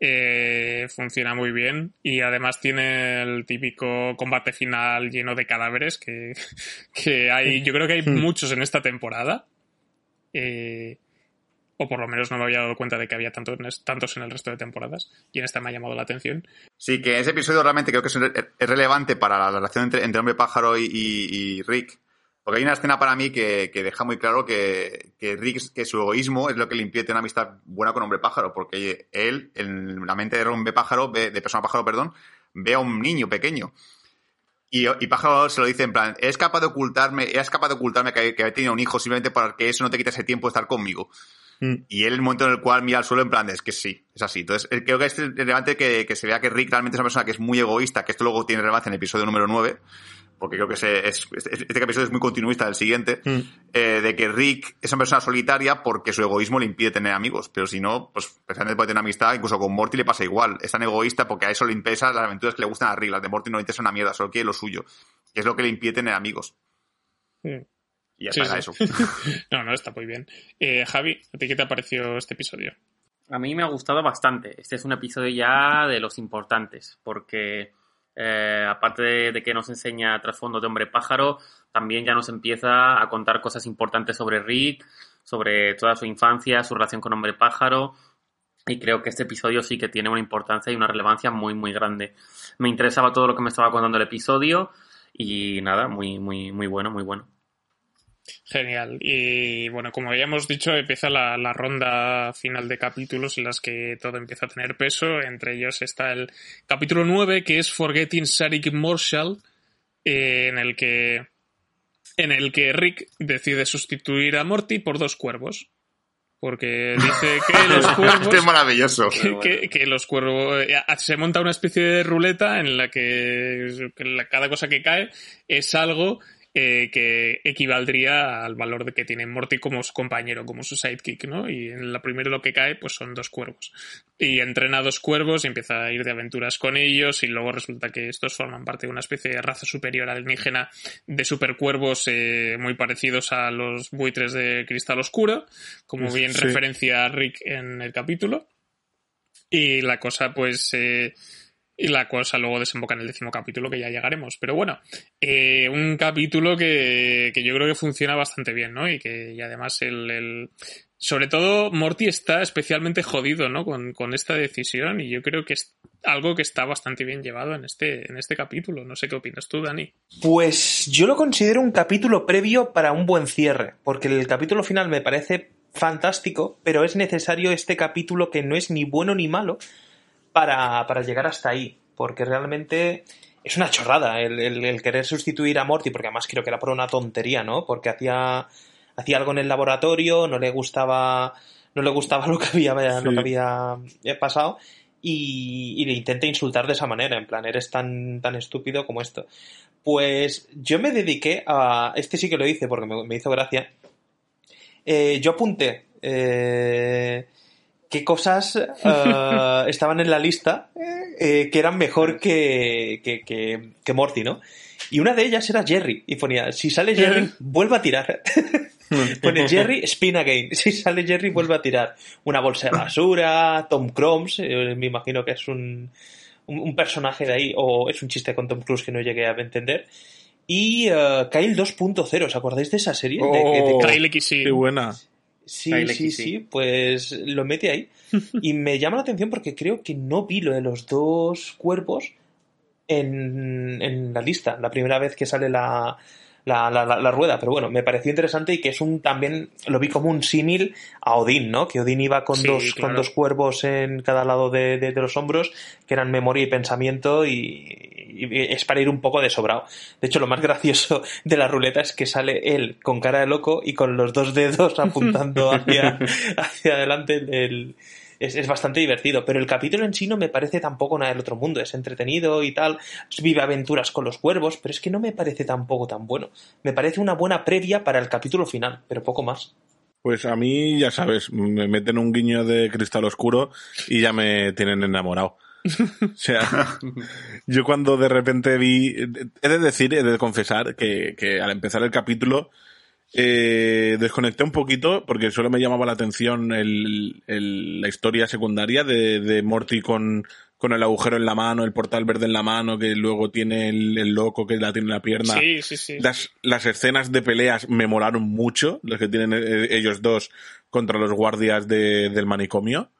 eh, funciona muy bien. Y además tiene el típico combate final lleno de cadáveres que, <laughs> que hay, yo creo que hay muchos en esta temporada. Eh, o por lo menos no me había dado cuenta de que había tantos, tantos en el resto de temporadas, y en esta me ha llamado la atención. Sí, que ese episodio realmente creo que es, re- es relevante para la relación entre, entre Hombre Pájaro y, Rick. Porque hay una escena para mí que, que deja muy claro que, que Rick, que su egoísmo es lo que le impide tener una amistad buena con Hombre Pájaro. Porque él, en la mente de Hombre Pájaro, de Persona Pájaro, perdón, ve a un niño pequeño. Y, Pájaro se lo dice en plan, es capaz de ocultarme, es capaz de ocultarme que, que tenido un hijo simplemente para que eso no te quite ese tiempo de estar conmigo. Mm. Y él, el momento en el cual mira al suelo, en plan, de, es que sí, es así. Entonces, creo que es relevante que, que se vea que Rick realmente es una persona que es muy egoísta, que esto luego tiene relevancia en el episodio número 9, porque creo que ese es, este, este episodio es muy continuista del siguiente, Mm. eh, de que Rick es una persona solitaria porque su egoísmo le impide tener amigos. Pero si no, pues precisamente puede tener amistad, incluso con Morty le pasa igual. Es tan egoísta porque a eso le interesa las aventuras que le gustan a Rick. Las de Morty no le interesa una mierda, solo quiere lo suyo. Que es lo que le impide tener amigos. Mm. Y ya Sí, está, era sí. eso. <laughs> no, no, está muy bien. Eh, Javi, ¿a ti qué te ha parecido este episodio? A mí me ha gustado bastante. Este es un episodio ya de los importantes, porque eh, aparte de, de que nos enseña trasfondo de hombre pájaro, también ya nos empieza a contar cosas importantes sobre Rick, sobre toda su infancia, su relación con hombre pájaro. Y creo que este episodio sí que tiene una importancia y una relevancia muy, muy grande. Me interesaba todo lo que me estaba contando el episodio y nada, muy, muy, muy bueno, muy bueno. Genial. Y bueno, como habíamos dicho, empieza la, la ronda final de capítulos en las que todo empieza a tener peso. Entre ellos está el capítulo 9, que es Forgetting Sarik Marshall, eh, en el que en el que Rick decide sustituir a Morty por dos cuervos. Porque dice que <laughs> los cuervos Este es maravilloso. que, que- que los cuervos eh, se monta una especie de ruleta en la que, que la- cada cosa que cae es algo eh, que equivaldría al valor de que tiene Morty como su compañero, como su sidekick, ¿no? Y en la primera lo que cae, pues son dos cuervos. Y entrena a dos cuervos y empieza a ir de aventuras con ellos y luego resulta que estos forman parte de una especie de raza superior alienígena de supercuervos eh, muy parecidos a los buitres de Cristal Oscuro, como bien Sí. referencia a Rick en el capítulo. Y la cosa, pues. eh, y la cosa luego desemboca en el décimo capítulo, que ya llegaremos. Pero bueno, eh, un capítulo que, que yo creo que funciona bastante bien, ¿no? Y que además el, el- Sobre todo, Morty está especialmente jodido, ¿no? Con, con esta decisión y yo creo que es algo que está bastante bien llevado en este, en este capítulo. No sé qué opinas tú, Dani. Pues yo lo considero un capítulo previo para un buen cierre, porque el capítulo final me parece fantástico, pero es necesario este capítulo que no es ni bueno ni malo para, para llegar hasta ahí, porque realmente es una chorrada el, el- el querer sustituir a Morty, porque además creo que era por una tontería, ¿no? Porque hacía, hacía algo en el laboratorio, no le gustaba, no le gustaba <laughs> lo que había, lo que había eh, pasado. Y, y le intenta insultar de esa manera, en plan, eres tan, tan estúpido como esto. Pues yo me dediqué a. Este sí que lo hice porque me, me hizo gracia. Eh, yo apunté eh, qué cosas eh, <laughs> estaban en la lista eh, que eran mejor que, que, que, que Morty, ¿no? Y una de ellas era Jerry. Y ponía: si sale Jerry, vuelva a tirar. <laughs> Pone Jerry, spin again. <laughs> Si sale Jerry, vuelve a tirar. Una bolsa de basura, Tom Cruise, eh, me imagino que es un, un, un personaje de ahí, o es un chiste con Tom Cruise que no llegué a entender. Y eh, Kyle 2.0, ¿os acordáis de esa serie? De- de- de Oh, Kyle XY. Qué buena. Sí, sí, sí, pues lo mete ahí. <laughs> Y me llama la atención porque creo que no vi lo de los dos cuerpos en, en la lista, la primera vez que sale la, la, la- la- rueda. Pero bueno, me pareció interesante y que es un también, lo vi como un símil a Odín, ¿no? Que Odín iba con, Sí, dos, claro. con dos cuervos en cada lado de, de- de los hombros, que eran memoria y pensamiento, y es para ir un poco de sobrado. De hecho, lo más gracioso de la ruleta es que sale él con cara de loco y con los dos dedos <laughs> apuntando hacia, hacia adelante. el- es, es bastante divertido, pero el capítulo en sí no me parece tampoco nada del otro mundo. Es entretenido y tal, vive aventuras con los cuervos, pero es que no me parece tampoco tan bueno. Me parece una buena previa para el capítulo final, pero poco más. Pues a mí, ya sabes, me meten un guiño de cristal oscuro y ya me tienen enamorado. <laughs> O sea, yo cuando de repente vi, he de decir, he de confesar que, que al empezar el capítulo eh, desconecté un poquito porque solo me llamaba la atención el, el- la historia secundaria de, de Morty con, con el agujero en la mano, el portal verde en la mano, que luego tiene el, el loco que la tiene en la pierna. Sí, sí, sí. Las, las escenas de peleas me molaron mucho, las que tienen eh, ellos dos contra los guardias de- del manicomio.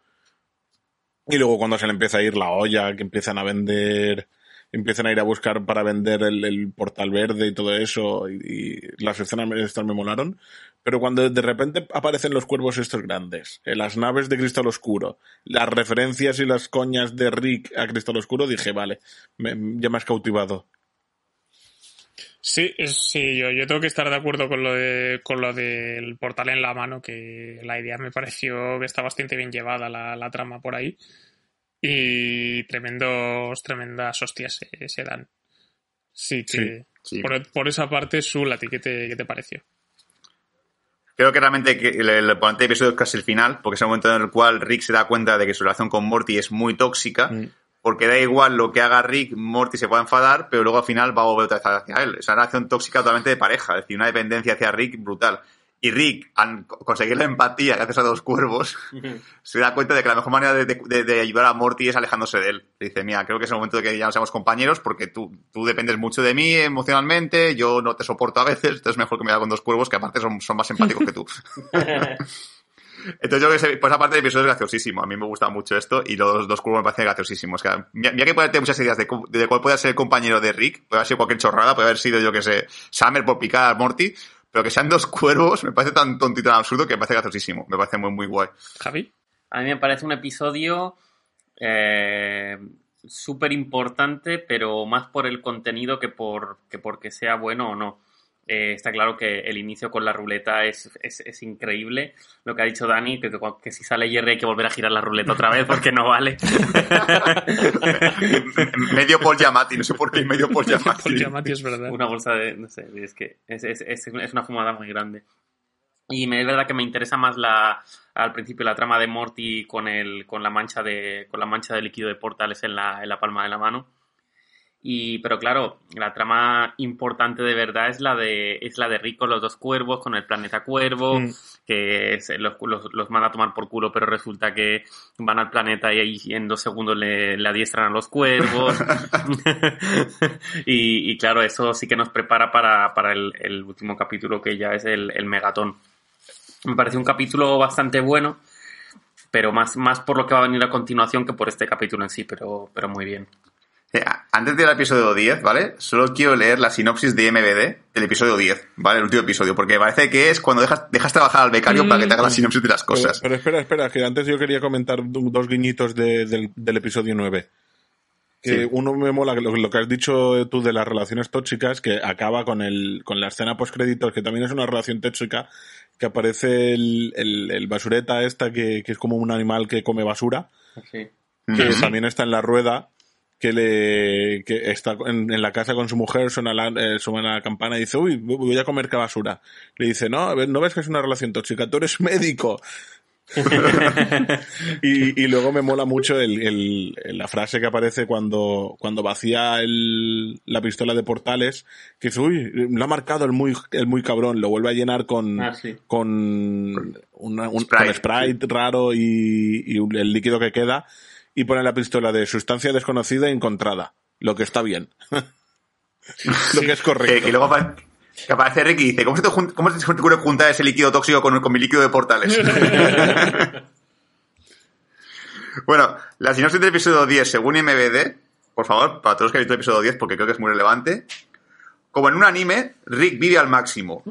Y luego cuando se le empieza a ir la olla, que empiezan a vender, empiezan a ir a buscar para vender el, el portal verde y todo eso, y, las escenas estas me molaron. Pero cuando de repente aparecen los cuervos estos grandes, eh, las naves de Cristal Oscuro, las referencias y las coñas de Rick a Cristal Oscuro, dije, vale, ya me has cautivado. Sí, sí, yo, yo tengo que estar de acuerdo con lo de, con lo del portal en la mano, que la idea me pareció que está bastante bien llevada la, la trama por ahí. Y tremendos, tremendas hostias se, se dan. Sí que Sí. Por, por esa parte, Sul, ¿a ti qué te, qué te pareció? Creo que realmente que el, el ponente episodio es casi el final, porque es el momento en el cual Rick se da cuenta de que su relación con Morty es muy tóxica, Mm. Porque da igual lo que haga Rick, Morty se puede enfadar, pero luego al final va a volver otra vez hacia él. Es una relación tóxica totalmente de pareja, es decir, una dependencia hacia Rick brutal. Y Rick, al conseguir la empatía gracias a dos cuervos, <laughs> se da cuenta de que la mejor manera de, de- de ayudar a Morty es alejándose de él. Le dice, mira, creo que es el momento de que ya no seamos compañeros porque tú, tú dependes mucho de mí emocionalmente, yo no te soporto a veces, entonces es mejor que me haga con dos cuervos que aparte son, son más empáticos que tú. <laughs> <laughs> Entonces yo creo que ese- pues aparte del episodio es graciosísimo. A mí me gusta mucho esto y los dos cuervos me parecen graciosísimos. Que, mira, mira que puede tener muchas ideas de, de cuál puede ser el compañero de Rick. Puede haber sido cualquier chorrada, puede haber sido, yo que sé, Summer por picar a Morty. Pero que sean dos cuervos me parece tan tonto y tan absurdo que me parece graciosísimo. Me parece muy, muy guay. Javi. A mí me parece un episodio eh, súper importante, pero más por el contenido que por que porque sea bueno o no. Eh, está claro que el inicio con la ruleta es, es, es increíble. Lo que ha dicho Dani, que, que si sale Jerry hay que volver a girar la ruleta otra vez porque no vale. <laughs> medio Paul Giamatti, no sé por qué medio Paul Giamatti. Paul Giamatti es verdad. una bolsa de, no sé, es que es, es, es, es una fumada muy grande. Y me, es verdad que me interesa más la, al principio la trama de Morty con el, con la mancha de, con la mancha de líquido de portales en la, en la palma de la mano. Y, pero claro, la trama importante de verdad es la de, es la de Rick con los dos cuervos, con el planeta cuervo, Mm. que es- los, los, los manda a tomar por culo, pero resulta que van al planeta y ahí en dos segundos le, le adiestran a los cuervos. <laughs> <laughs> y, y claro, eso sí que nos prepara para, para el, el último capítulo que ya es el, el megatón. Me parece un capítulo bastante bueno, pero más, más por lo que va a venir a continuación que por este capítulo en sí, pero, pero muy bien. Eh, Antes del episodio 10, ¿vale? Solo quiero leer la sinopsis de MBD del episodio 10, ¿vale? El último episodio, porque parece que es cuando dejas, dejas trabajar al becario para que te haga la sinopsis de las Pero, cosas. pero espera, espera, que antes yo quería comentar do- dos guiñitos de- del, del episodio 9. Que Sí. uno me mola lo, lo que has dicho tú de las relaciones tóxicas, que acaba con el con la escena post créditos, que también es una relación tóxica, que aparece el, el, el basureta esta, que, que es como un animal que come basura, que también está en la rueda, que le que está en, en la casa con su mujer, suena la, eh, suena la campana y dice, uy, voy a comer basura. Le dice, no, a ver, ¿no ves que es una relación tóxica? Tú eres médico. <laughs> y, y luego me mola mucho el, el- la frase que aparece cuando, cuando vacía el, la pistola de portales, que dice, uy, lo ha marcado el muy, el muy cabrón, lo vuelve a llenar con, Ah, sí. con, una- un, Sprite. con Sprite raro y, y el líquido que queda, y pone la pistola de sustancia desconocida e encontrada, lo que está bien. <laughs> lo que es correcto. que luego apare- que aparece Rick y dice, ¿cómo se te, cómo se te ocurre juntar ese líquido tóxico con, con mi líquido de portales? <laughs> bueno, la sinopsis del episodio 10, según MBD, por favor, para todos los que han visto el episodio 10, porque creo que es muy relevante. Como en un anime, Rick vive al máximo,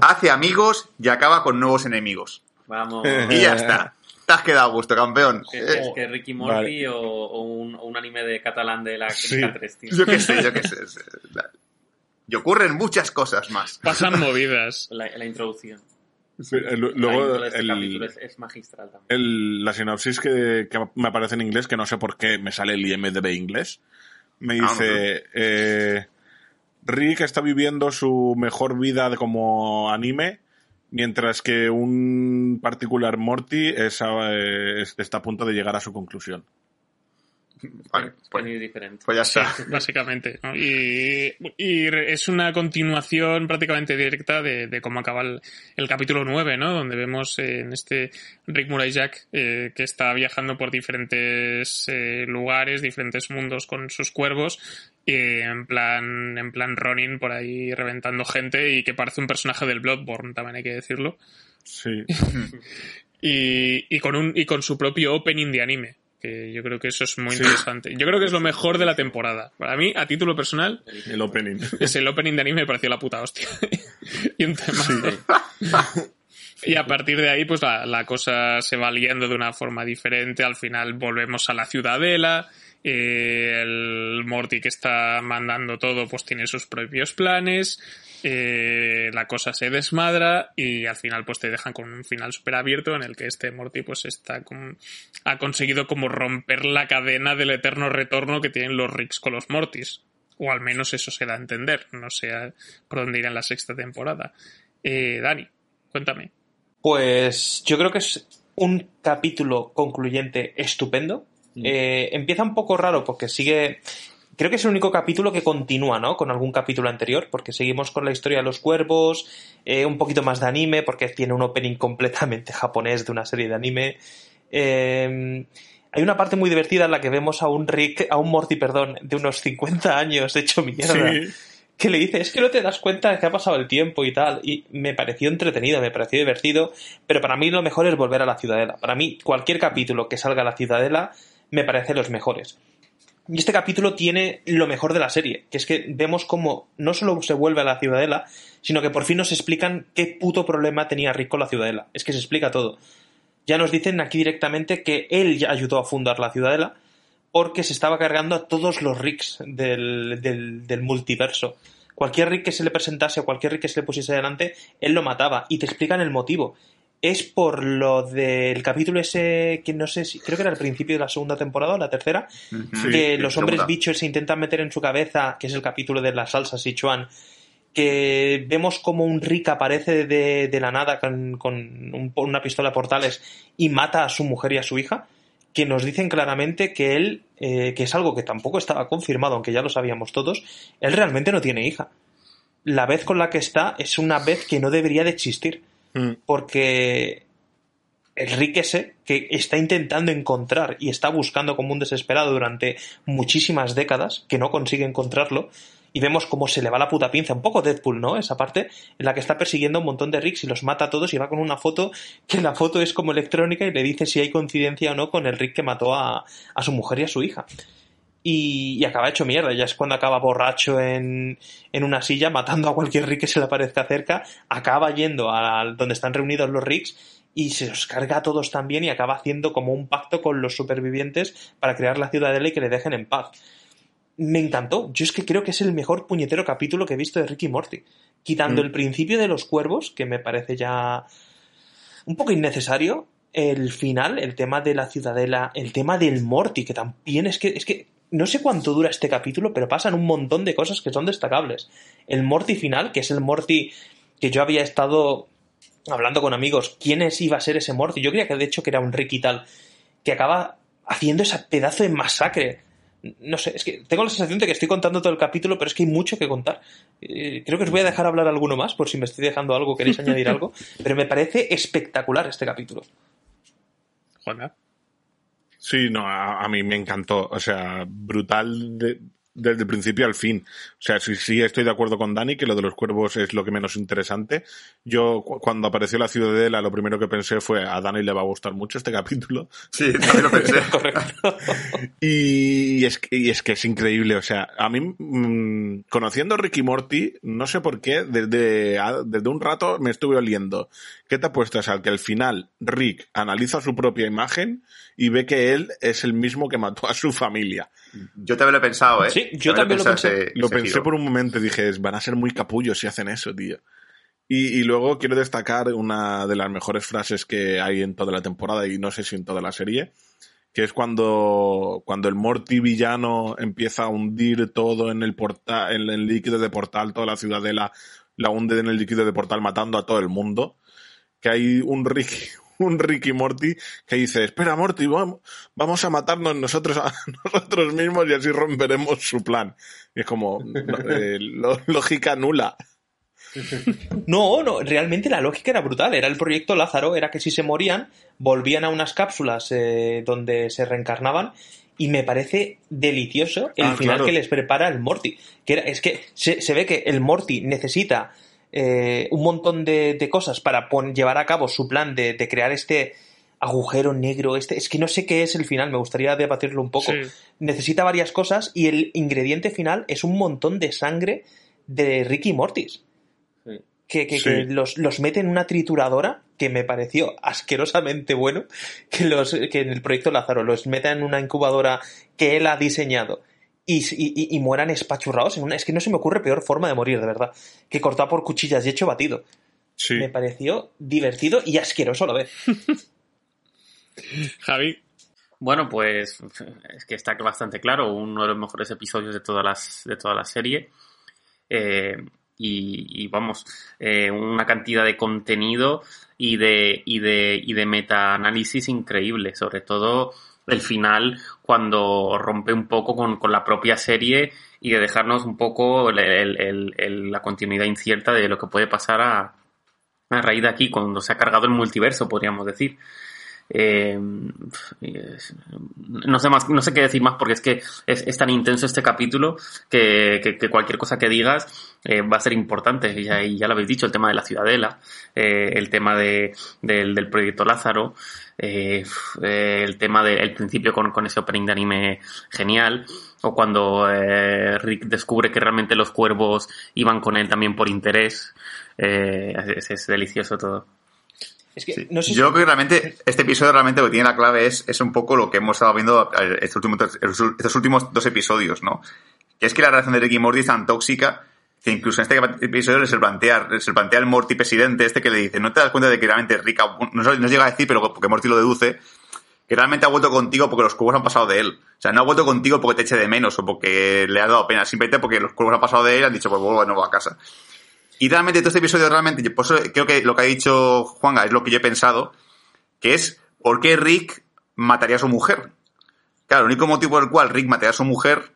hace amigos y acaba con nuevos enemigos. Vamos. Y ya está. Te has quedado a gusto, campeón. Es, Eh, es que Ricky Morty Vale. o, o un, o un anime de catalán de la Sí. Crítica 3, tío. yo qué sé, yo qué sé. Y ocurren muchas cosas más. Pasan movidas. <laughs> La, la introducción. Sí, el- la luego este el- es, es magistral también. el- la sinopsis que, que me aparece en inglés, que no sé por qué me sale el IMDB inglés, me Ah, dice, eh, Rick está viviendo su mejor vida como anime, mientras que un particular Morty es a- eh, es- está a punto de llegar a su conclusión. Vale, pues, diferente. pues ya está. básicamente. ¿no? Y, es una continuación prácticamente directa de, de cómo acaba el, el capítulo 9, ¿no? Donde vemos eh, en este Rick Murray Jack eh, que está viajando por diferentes eh, lugares, diferentes mundos con sus cuervos. Y en plan, en plan Ronin por ahí reventando gente y que parece un personaje del Bloodborne, también hay que decirlo. Sí. <laughs> Y, y con un, y con su propio opening de anime. Que yo creo que eso es muy Sí. interesante. Yo creo que es lo mejor de la temporada. Para mí, a título personal, El opening. es el opening de anime me pareció la puta hostia. <laughs> y un tema. Y a partir de ahí, pues la, la cosa se va liando de una forma diferente. Al final volvemos a la ciudadela. eh, el Morty que está mandando todo, pues tiene sus propios planes. Eh, la cosa se desmadra y al final pues te dejan con un final súper abierto en el que este Morty pues está con- ha conseguido como romper la cadena del eterno retorno que tienen los Ricks con los Mortys. O al menos eso se da a entender. No sé a- por dónde irá en la sexta temporada. Eh, Dani, cuéntame. Pues yo creo que es un capítulo concluyente estupendo. Eh, empieza un poco raro porque sigue. Creo que es el único capítulo que continúa, ¿no? Con algún capítulo anterior, porque seguimos con la historia de los cuervos, eh, un poquito más de anime, porque tiene un opening completamente <laughs> japonés de una serie de anime. Eh, hay una parte muy divertida en la que vemos a un Rick, a un Morty, perdón, de unos 50 años hecho mierda. Sí. Que le dice, es que no te das cuenta de que ha pasado el tiempo y tal. Y me pareció entretenido, me pareció divertido. Pero para mí lo mejor es volver a la Ciudadela. Para mí, cualquier capítulo que salga a la Ciudadela me parece los mejores. Y este capítulo tiene lo mejor de la serie, que es que vemos cómo no solo se vuelve a la Ciudadela, sino que por fin nos explican qué puto problema tenía Rick con la Ciudadela. Es que se explica todo. Ya nos dicen aquí directamente que él ya ayudó a fundar la Ciudadela porque se estaba cargando a todos los Ricks del, del, multiverso. Cualquier Rick que se le presentase o cualquier Rick que se le pusiese delante, él lo mataba. Y te explican el motivo. Es por lo del capítulo ese que no sé si creo que era el principio de la segunda temporada o la tercera, Sí, que sí, los hombres segunda. bichos se intentan meter en su cabeza, que es el capítulo de la salsa Sichuan, que vemos como un Rick aparece de, de la nada con, con un- una pistola a portales y mata a su mujer y a su hija, que nos dicen claramente que él, eh, que es algo que tampoco estaba confirmado, aunque ya lo sabíamos todos, él realmente no tiene hija. La vez con la que está es una vez que no debería de existir, Mm. porque el Rick ese que está intentando encontrar y está buscando como un desesperado durante muchísimas décadas, que no consigue encontrarlo, y vemos cómo se le va la puta pinza, un poco Deadpool, ¿no? Esa parte en la que está persiguiendo a un montón de Ricks y los mata a todos y va con una foto que la foto es como electrónica y le dice si hay coincidencia o no con el Rick que mató a, a su mujer y a su hija. Y, y acaba hecho mierda, ya es cuando acaba borracho en, en una silla matando a cualquier Rick que se le aparezca cerca, acaba yendo a donde están reunidos los Ricks y se los carga a todos también y acaba haciendo como un pacto con los supervivientes para crear la ciudadela y que le dejen en paz. Me encantó. Yo es que creo que es el mejor puñetero capítulo que he visto de Ricky Morty. Quitando Mm. el principio de los cuervos, que me parece ya un poco innecesario. El final, el tema de la ciudadela, el tema del Morty, que también es que, es que no sé cuánto dura este capítulo, pero pasan un montón de cosas que son destacables. El Morty final, que es el Morty que yo había estado hablando con amigos, quién es iba a ser ese Morty. Yo creía que de hecho que era un Rick y tal, que acaba haciendo ese pedazo de masacre. No sé, es que tengo la sensación de que estoy contando todo el capítulo, pero es que hay mucho que contar. Eh, creo que os voy a dejar hablar alguno más, por si me estoy dejando algo, queréis <laughs> añadir algo, pero me parece espectacular este capítulo. Juana. Sí, no, a, a mí me encantó. O sea, brutal de- desde el principio al fin. O sea, sí, sí estoy de acuerdo con Dani que lo de los cuervos es lo que menos interesante. Yo, cu- cuando apareció la ciudadela, lo primero que pensé fue a Dani le va a gustar mucho este capítulo. Sí, también lo pensé. <laughs> Correcto. Y es, que, y es que es increíble, o sea, a mí, mm, conociendo a Ricky Morty, no sé por qué, desde, a- desde un rato me estuve oliendo. ¿Qué te apuestas al que al final Rick analiza su propia imagen y ve que él es el mismo que mató a su familia? Yo también lo he pensado, ¿eh? Sí, yo también lo pensé. Lo ese pensé giro. por un momento y dije, van a ser muy capullos si hacen eso, tío. Y, y luego quiero destacar una de las mejores frases que hay en toda la temporada y no sé si en toda la serie, que es cuando, cuando el Morty villano empieza a hundir todo en el portal, en el líquido de portal, toda la ciudadela la hunde en el líquido de portal matando a todo el mundo. Que hay un Ricky, <laughs> un Ricky Morty que dice, espera Morty, vamos, vamos a matarnos nosotros a <laughs> nosotros mismos y así romperemos su plan. Y es como, eh, <laughs> lógica nula. No, no, realmente la lógica era brutal. Era el proyecto Lázaro, era que si se morían, volvían a unas cápsulas eh, donde se reencarnaban. Y me parece delicioso el Ah, final claro. que les prepara el Morty. Que era- es que se, se ve que el Morty necesita eh, un montón de, de cosas para pon- llevar a cabo su plan de, de crear este agujero negro. Este, es que no sé qué es el final, me gustaría debatirlo un poco. Sí. Necesita varias cosas y el ingrediente final es un montón de sangre de Ricky Mortis Sí. que, que- Sí. que los, los mete en una trituradora que me pareció asquerosamente bueno que los que en el proyecto Lázaro los meta en una incubadora que él ha diseñado y, y- y mueran espachurrados en una es que no se me ocurre peor forma de morir de verdad que cortar por cuchillas y hecho batido Sí. me pareció divertido y asqueroso a la vez <laughs> Javi. Bueno, pues es que está bastante claro, uno de los mejores episodios de todas las, de toda la serie. Eh, y, y vamos, eh, una cantidad de contenido y de, y de, y de metaanálisis increíble, sobre todo el final cuando rompe un poco con, con la propia serie y de dejarnos un poco el- la continuidad incierta de lo que puede pasar a raíz de aquí, cuando se ha cargado el multiverso, podríamos decir. Eh, no sé más, no sé qué decir más porque es que es, tan intenso este capítulo que, cualquier cosa que digas eh, va a ser importante. Ya, ya lo habéis dicho, el tema de la ciudadela, eh, el tema de, del, proyecto Lázaro, eh, el tema del principio con, con ese opening de anime genial, o cuando Rick descubre que realmente los cuervos iban con él también por interés. Eh, es delicioso todo. Es que Sí. no sé si- Yo creo que realmente este episodio realmente lo que tiene la clave es, es un poco lo que hemos estado viendo eh, estos últimos, estos últimos dos episodios, ¿no? Que es que la relación de Rick y Morty es tan tóxica que incluso en este episodio se plantea, se plantea el Morty presidente este que le dice, ¿no te das cuenta de que realmente Rick, ha- no, no llega a decir, pero porque Morty lo deduce, que realmente ha vuelto contigo porque los cuervos han pasado de él. O sea, no ha vuelto contigo porque te eche de menos o porque le ha dado pena, simplemente porque los cuervos han pasado de él y han dicho, pues vuelvo de nuevo a casa. Y realmente todo este episodio realmente, por creo que lo que ha dicho Juanga es lo que yo he pensado, que es ¿por qué Rick mataría a su mujer? Claro, el único motivo por el cual Rick mataría a su mujer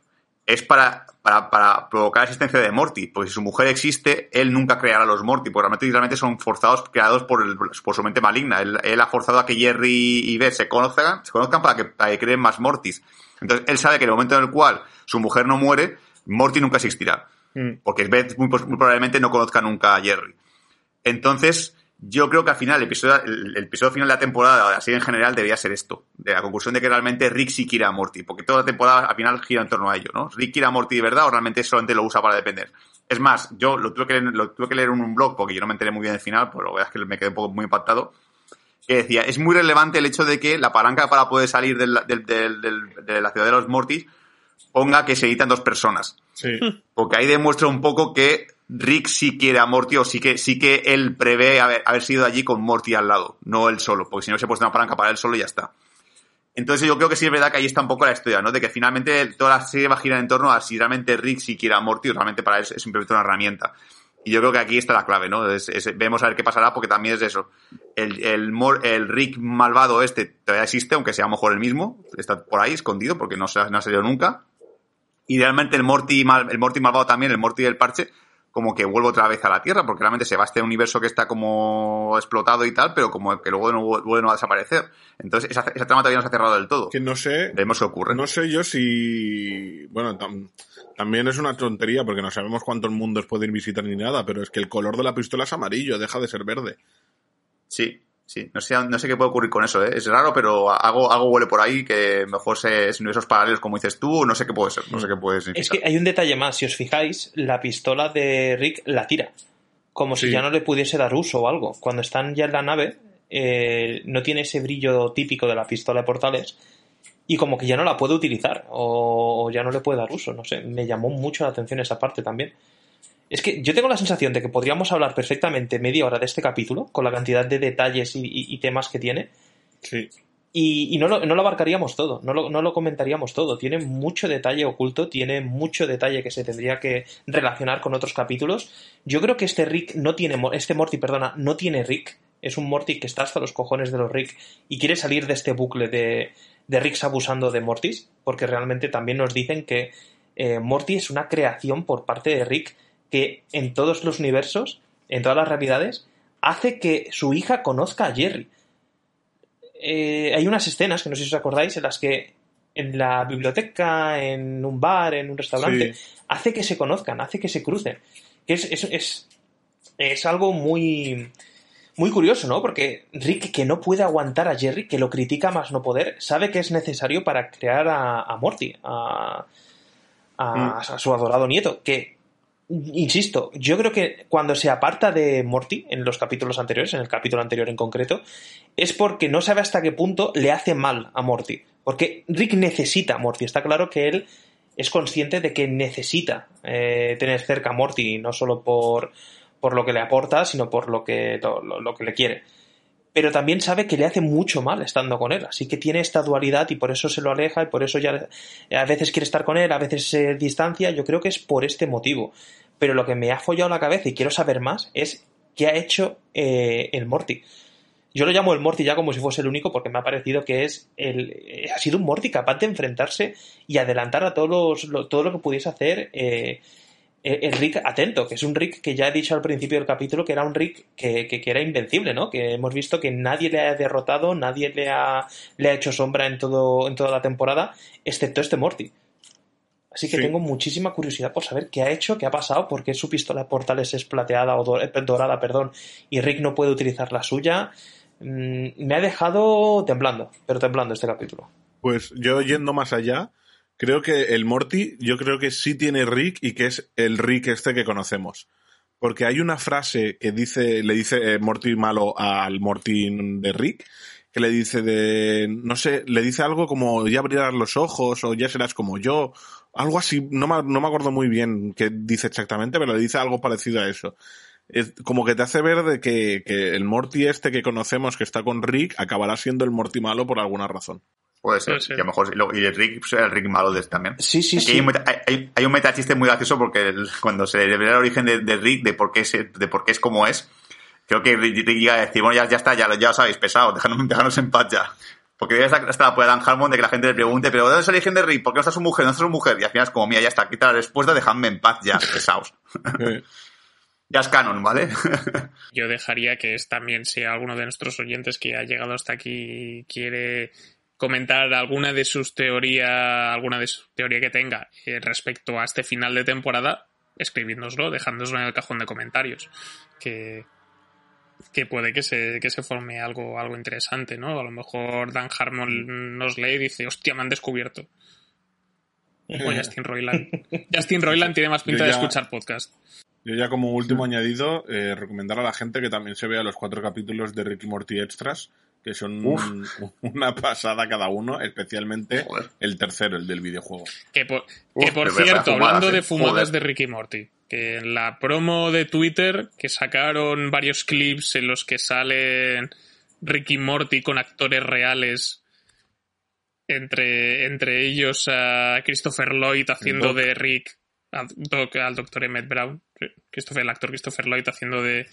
es para, para, para provocar la existencia de Morty, porque si su mujer existe, él nunca creará a los Morty, porque realmente, realmente son forzados, creados por, el- por su mente maligna. Él, ha forzado a que Jerry y Beth se conozcan, se conozcan para que, que creen más Mortys. Entonces, él sabe que en el momento en el cual su mujer no muere, Morty nunca existirá. Porque Beth muy, muy probablemente no conozca nunca a Jerry. Entonces, yo creo que al final, el episodio, el, el episodio final de la temporada, así en general, debería ser esto. De la conclusión de que realmente Rick sí quiere a Morty. Porque toda la temporada al final gira en torno a ello, ¿no? Rick quiere a Morty de verdad o realmente solamente lo usa para depender. Es más, yo lo tuve que leer, lo tuve que leer en un blog porque yo no me enteré muy bien del final, pero la verdad es que me quedé un poco muy impactado. Que decía, es muy relevante el hecho de que la palanca para poder salir del- del- del- de la ciudad de los Mortys ponga que se editan dos personas. Sí. <laughs> Porque ahí demuestra un poco que Rick sí quiere a Morty o sí que, sí que él prevé haber, haber sido allí con Morty al lado, no él solo, porque si no se puesto una palanca para él solo y ya está. Entonces yo creo que sí es verdad que ahí está un poco la historia, ¿no? De que finalmente toda la serie va a girar en torno a si realmente Rick sí quiere a Morty o realmente para él es simplemente una herramienta. Y yo creo que aquí está la clave, ¿no? Es- vemos a ver qué pasará porque también es eso. El, el, Rick malvado este todavía existe, aunque sea a lo mejor el mismo. Está por ahí escondido porque no, se no ha salido nunca. Y realmente el Morty, mal- el Morty malvado también, el Morty del parche, como que vuelve otra vez a la Tierra, porque realmente se va a este universo que está como explotado y tal, pero como que luego no vuelve no a desaparecer. Entonces esa, esa trama todavía no se ha cerrado del todo. Que no sé, Veremos qué ocurre. no sé yo si... Bueno, tam- también es una tontería porque no sabemos cuántos mundos pueden visitar ni nada, pero es que el color de la pistola es amarillo, deja de ser verde. Sí, sí. No sé, no sé qué puede ocurrir con eso, ¿eh? Es raro, pero algo, algo huele por ahí que mejor se, es universos paralelos, como dices tú, no sé qué puede ser, no sé qué puede significar. Es que hay un detalle más. Si os fijáis, la pistola de Rick la tira. Como si ya no le pudiese dar uso o algo. Cuando están ya en la nave, eh, no tiene ese brillo típico de la pistola de portales. Y como que ya no la puede utilizar. O ya no le puede dar uso. No sé. Me llamó mucho la atención esa parte también. Es que yo tengo la sensación de que podríamos hablar perfectamente media hora de este capítulo, con la cantidad de detalles y- y- y temas que tiene, Sí. y, y no, lo, no lo abarcaríamos todo, no lo, no lo comentaríamos todo. Tiene mucho detalle oculto, tiene mucho detalle que se tendría que relacionar con otros capítulos. Yo creo que este Rick no tiene, este Morty, perdona, no tiene Rick. Es un Morty que está hasta los cojones de los Rick y quiere salir de este bucle de, de Ricks abusando de Mortys, porque realmente también nos dicen que eh, Morty es una creación por parte de Rick que en todos los universos, en todas las realidades, hace que su hija conozca a Jerry eh, hay unas escenas, que no sé si os acordáis, en las que en la biblioteca, en un bar, en un restaurante, hace que se conozcan, hace que se crucen. Que es, es, es, es algo muy, muy curioso, ¿no? Porque Rick, que no puede aguantar a Jerry, que lo critica más no poder, sabe que es necesario para crear a, a Morty, a, a, a su adorado nieto, que insisto, yo creo que cuando se aparta de Morty en los capítulos anteriores, en el capítulo anterior en concreto, es porque no sabe hasta qué punto le hace mal a Morty. Porque Rick necesita a Morty. Está claro que él es consciente de que necesita eh, tener cerca a Morty, no solo por, por lo que le aporta, sino por lo que, lo, lo- lo que le quiere. Pero también sabe que le hace mucho mal estando con él. Así que tiene esta dualidad y por eso se lo aleja y por eso ya a veces quiere estar con él, a veces se distancia. Yo creo que es por este motivo. Pero lo que me ha follado la cabeza y quiero saber más es qué ha hecho eh, el Morty. Yo lo llamo el Morty ya como si fuese el único porque me ha parecido que es el eh, ha sido un Morty capaz de enfrentarse y adelantar a todos los, lo- todo lo que pudiese hacer eh, el el Rick atento, que es un Rick que ya he dicho al principio del capítulo que era un Rick que, que- que era invencible, ¿no? Que hemos visto que nadie le ha derrotado, nadie le ha, le ha hecho sombra en, todo, en toda la temporada, excepto este Morty. Así que Sí. tengo muchísima curiosidad por saber qué ha hecho, qué ha pasado, por qué su pistola de portales es plateada o eh, dorada, perdón, y Rick no puede utilizar la suya. Mm, me ha dejado temblando, pero temblando este capítulo. Pues yo yendo más allá, creo que el Morty, yo creo que sí tiene Rick y que es el Rick este que conocemos. Porque hay una frase que dice, le dice eh, Morty malo al Morty de Rick, que le dice de, no sé, le dice algo como ya abrirás los ojos o ya serás como yo, algo así, no me, no me acuerdo muy bien qué dice exactamente, pero le dice algo parecido a eso. Es como que te hace ver de que, que el Morty este que conocemos que está con Rick acabará siendo el Morty malo por alguna razón. Puede ser. Puede ser. Y a lo mejor, y el Rick pues, el Rick malo de este también. Sí, sí, Aquí sí. Hay, un meta- hay- hay- hay un metachiste muy gracioso porque el- cuando se revela el origen de, de Rick, de por, qué es, de por qué es como es, creo que Rick, llega a decir, bueno, ya, ya está, ya, lo- ya os habéis pesado, dejadnos, <laughs> dejadnos en paz ya. Porque estar hasta la polla de Dan Harmon de que la gente le pregunte, pero ¿dónde es el origen de Rick? ¿Por qué no está su mujer? ¿Dónde está su mujer? Y al final es como, mira, ya está, quita la respuesta, dejadme en paz ya, pesaos. <laughs> Ya es canon, ¿vale? Yo dejaría que es también si alguno de nuestros oyentes que ha llegado hasta aquí quiere comentar alguna de sus teorías, alguna de su teoría que tenga eh, respecto a este final de temporada, escribidnoslo, dejándoslo en el cajón de comentarios. Que, que puede que se, que se forme algo, algo interesante, ¿no? A lo mejor Dan Harmon nos lee y dice, hostia, me han descubierto. O <laughs> Justin Roiland. Justin Roiland tiene más pinta de escuchar podcast. Yo ya como último añadido, eh, recomendar a la gente que también se vea los cuatro capítulos de Ricky Morty Extras, que son Uf. <laughs> una pasada cada uno, especialmente Joder. el tercero, el del videojuego. Que por, Uf, que por cierto, fumadas, hablando eh. de fumadas Joder. de Ricky Morty, que en la promo de Twitter, que sacaron varios clips en los que salen Ricky Morty con actores reales, entre, entre ellos a Christopher Lloyd haciendo Doc. de Rick, Doc- al doctor Emmett Brown, Christopher, el actor Christopher Lloyd haciendo de,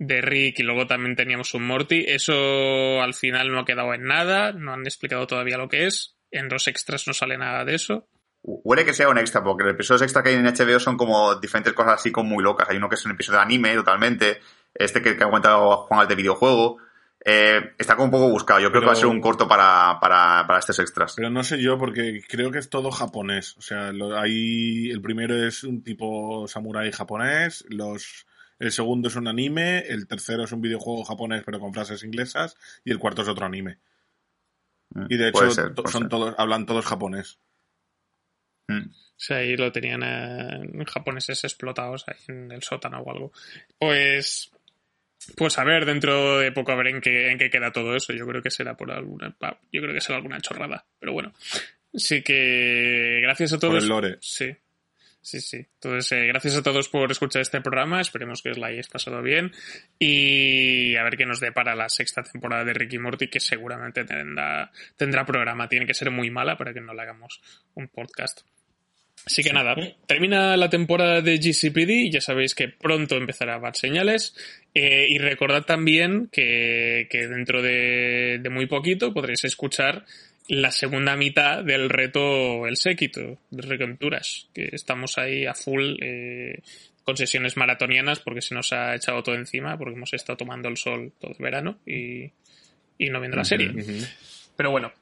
de Rick y luego también teníamos un Morty. Eso al final no ha quedado en nada, no han explicado todavía lo que es. En los extras no sale nada de eso. Huele que sea un extra, porque los episodios extra que hay en HBO son como diferentes cosas así como muy locas. Hay uno que es un episodio de anime totalmente, este que, que ha comentado Juan al de videojuego. Eh, está como un poco buscado. Yo creo que va a ser un corto para, para, para estos extras. Pero no sé yo, porque creo que es todo japonés. O sea, lo, hay, el primero es un tipo samurái japonés, los, el segundo es un anime, el tercero es un videojuego japonés pero con frases inglesas, y el cuarto es otro anime. Y de hecho, ser, son ser. todos, hablan todos japonés. Mm. Sea, ahí lo tenían eh, japoneses explotados ahí en el sótano o algo. Pues. Pues a ver, dentro de poco a ver en qué, en qué queda todo eso. Yo creo que será por alguna. Yo creo que será alguna chorrada. Pero bueno. Así que. Gracias a Por todos. el lore. Sí. Sí, sí. Entonces, eh, gracias a todos por escuchar este programa. Esperemos que os la hayáis pasado bien. Y a ver qué nos depara la sexta temporada de Ricky Morty, que seguramente tendrá, tendrá programa. Tiene que ser muy mala para que no le hagamos un podcast. Así que nada, termina la temporada de GCPD. Ya sabéis que pronto empezará Bad Señales. Eh, y recordad también que, que dentro de, de muy poquito podréis escuchar la segunda mitad del reto El Séquito de Reconturas, que estamos ahí a full eh, con sesiones maratonianas porque se nos ha echado todo encima, porque hemos estado tomando el sol todo el verano y, y no viendo la serie. Pero bueno,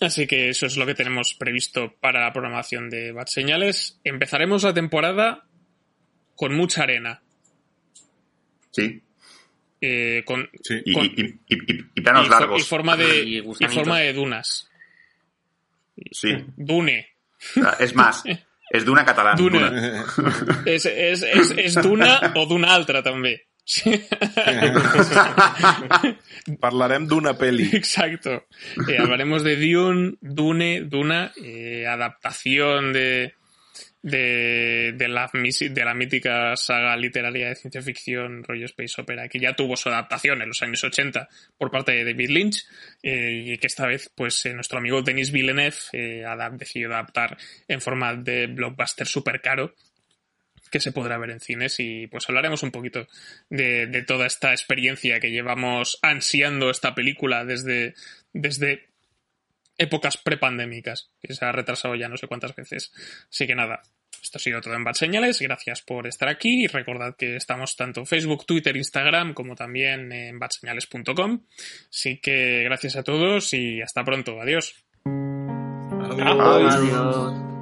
así que eso es lo que tenemos previsto para la programación de Bad Señales. Empezaremos la temporada con mucha arena. Sí. Eh, con, Sí. Y, Con- y, y, y- y planos largos. y forma de, Y y gusanitos. forma de dunas. Sí. Dune. Es más, es Duna catalán. Duna. Duna. És, és, és, és d'una o d'una altra, també. Sí. <laughs> Parlarem d'una peli. Exacto. Eh, hablaremos de Dune, Dune, Duna, eh, adaptación de, de, de, la, de la mítica saga literaria de ciencia ficción, rollo Space Opera, que ya tuvo su adaptación en los años 80 por parte de David Lynch, eh, y que esta vez, pues, eh, nuestro amigo Denis Villeneuve eh, ha da- decidido adaptar en forma de blockbuster super caro, que se podrá ver en cines y pues hablaremos un poquito de, de toda esta experiencia que llevamos ansiando esta película desde, desde épocas prepandémicas, que se ha retrasado ya no sé cuántas veces. Así que nada, esto ha sido todo en Bad Señales. Gracias por estar aquí y recordad que estamos tanto en Facebook, Twitter, Instagram como también en badseñales.com. Así que gracias a todos y hasta pronto. Adiós. Adiós. Adiós.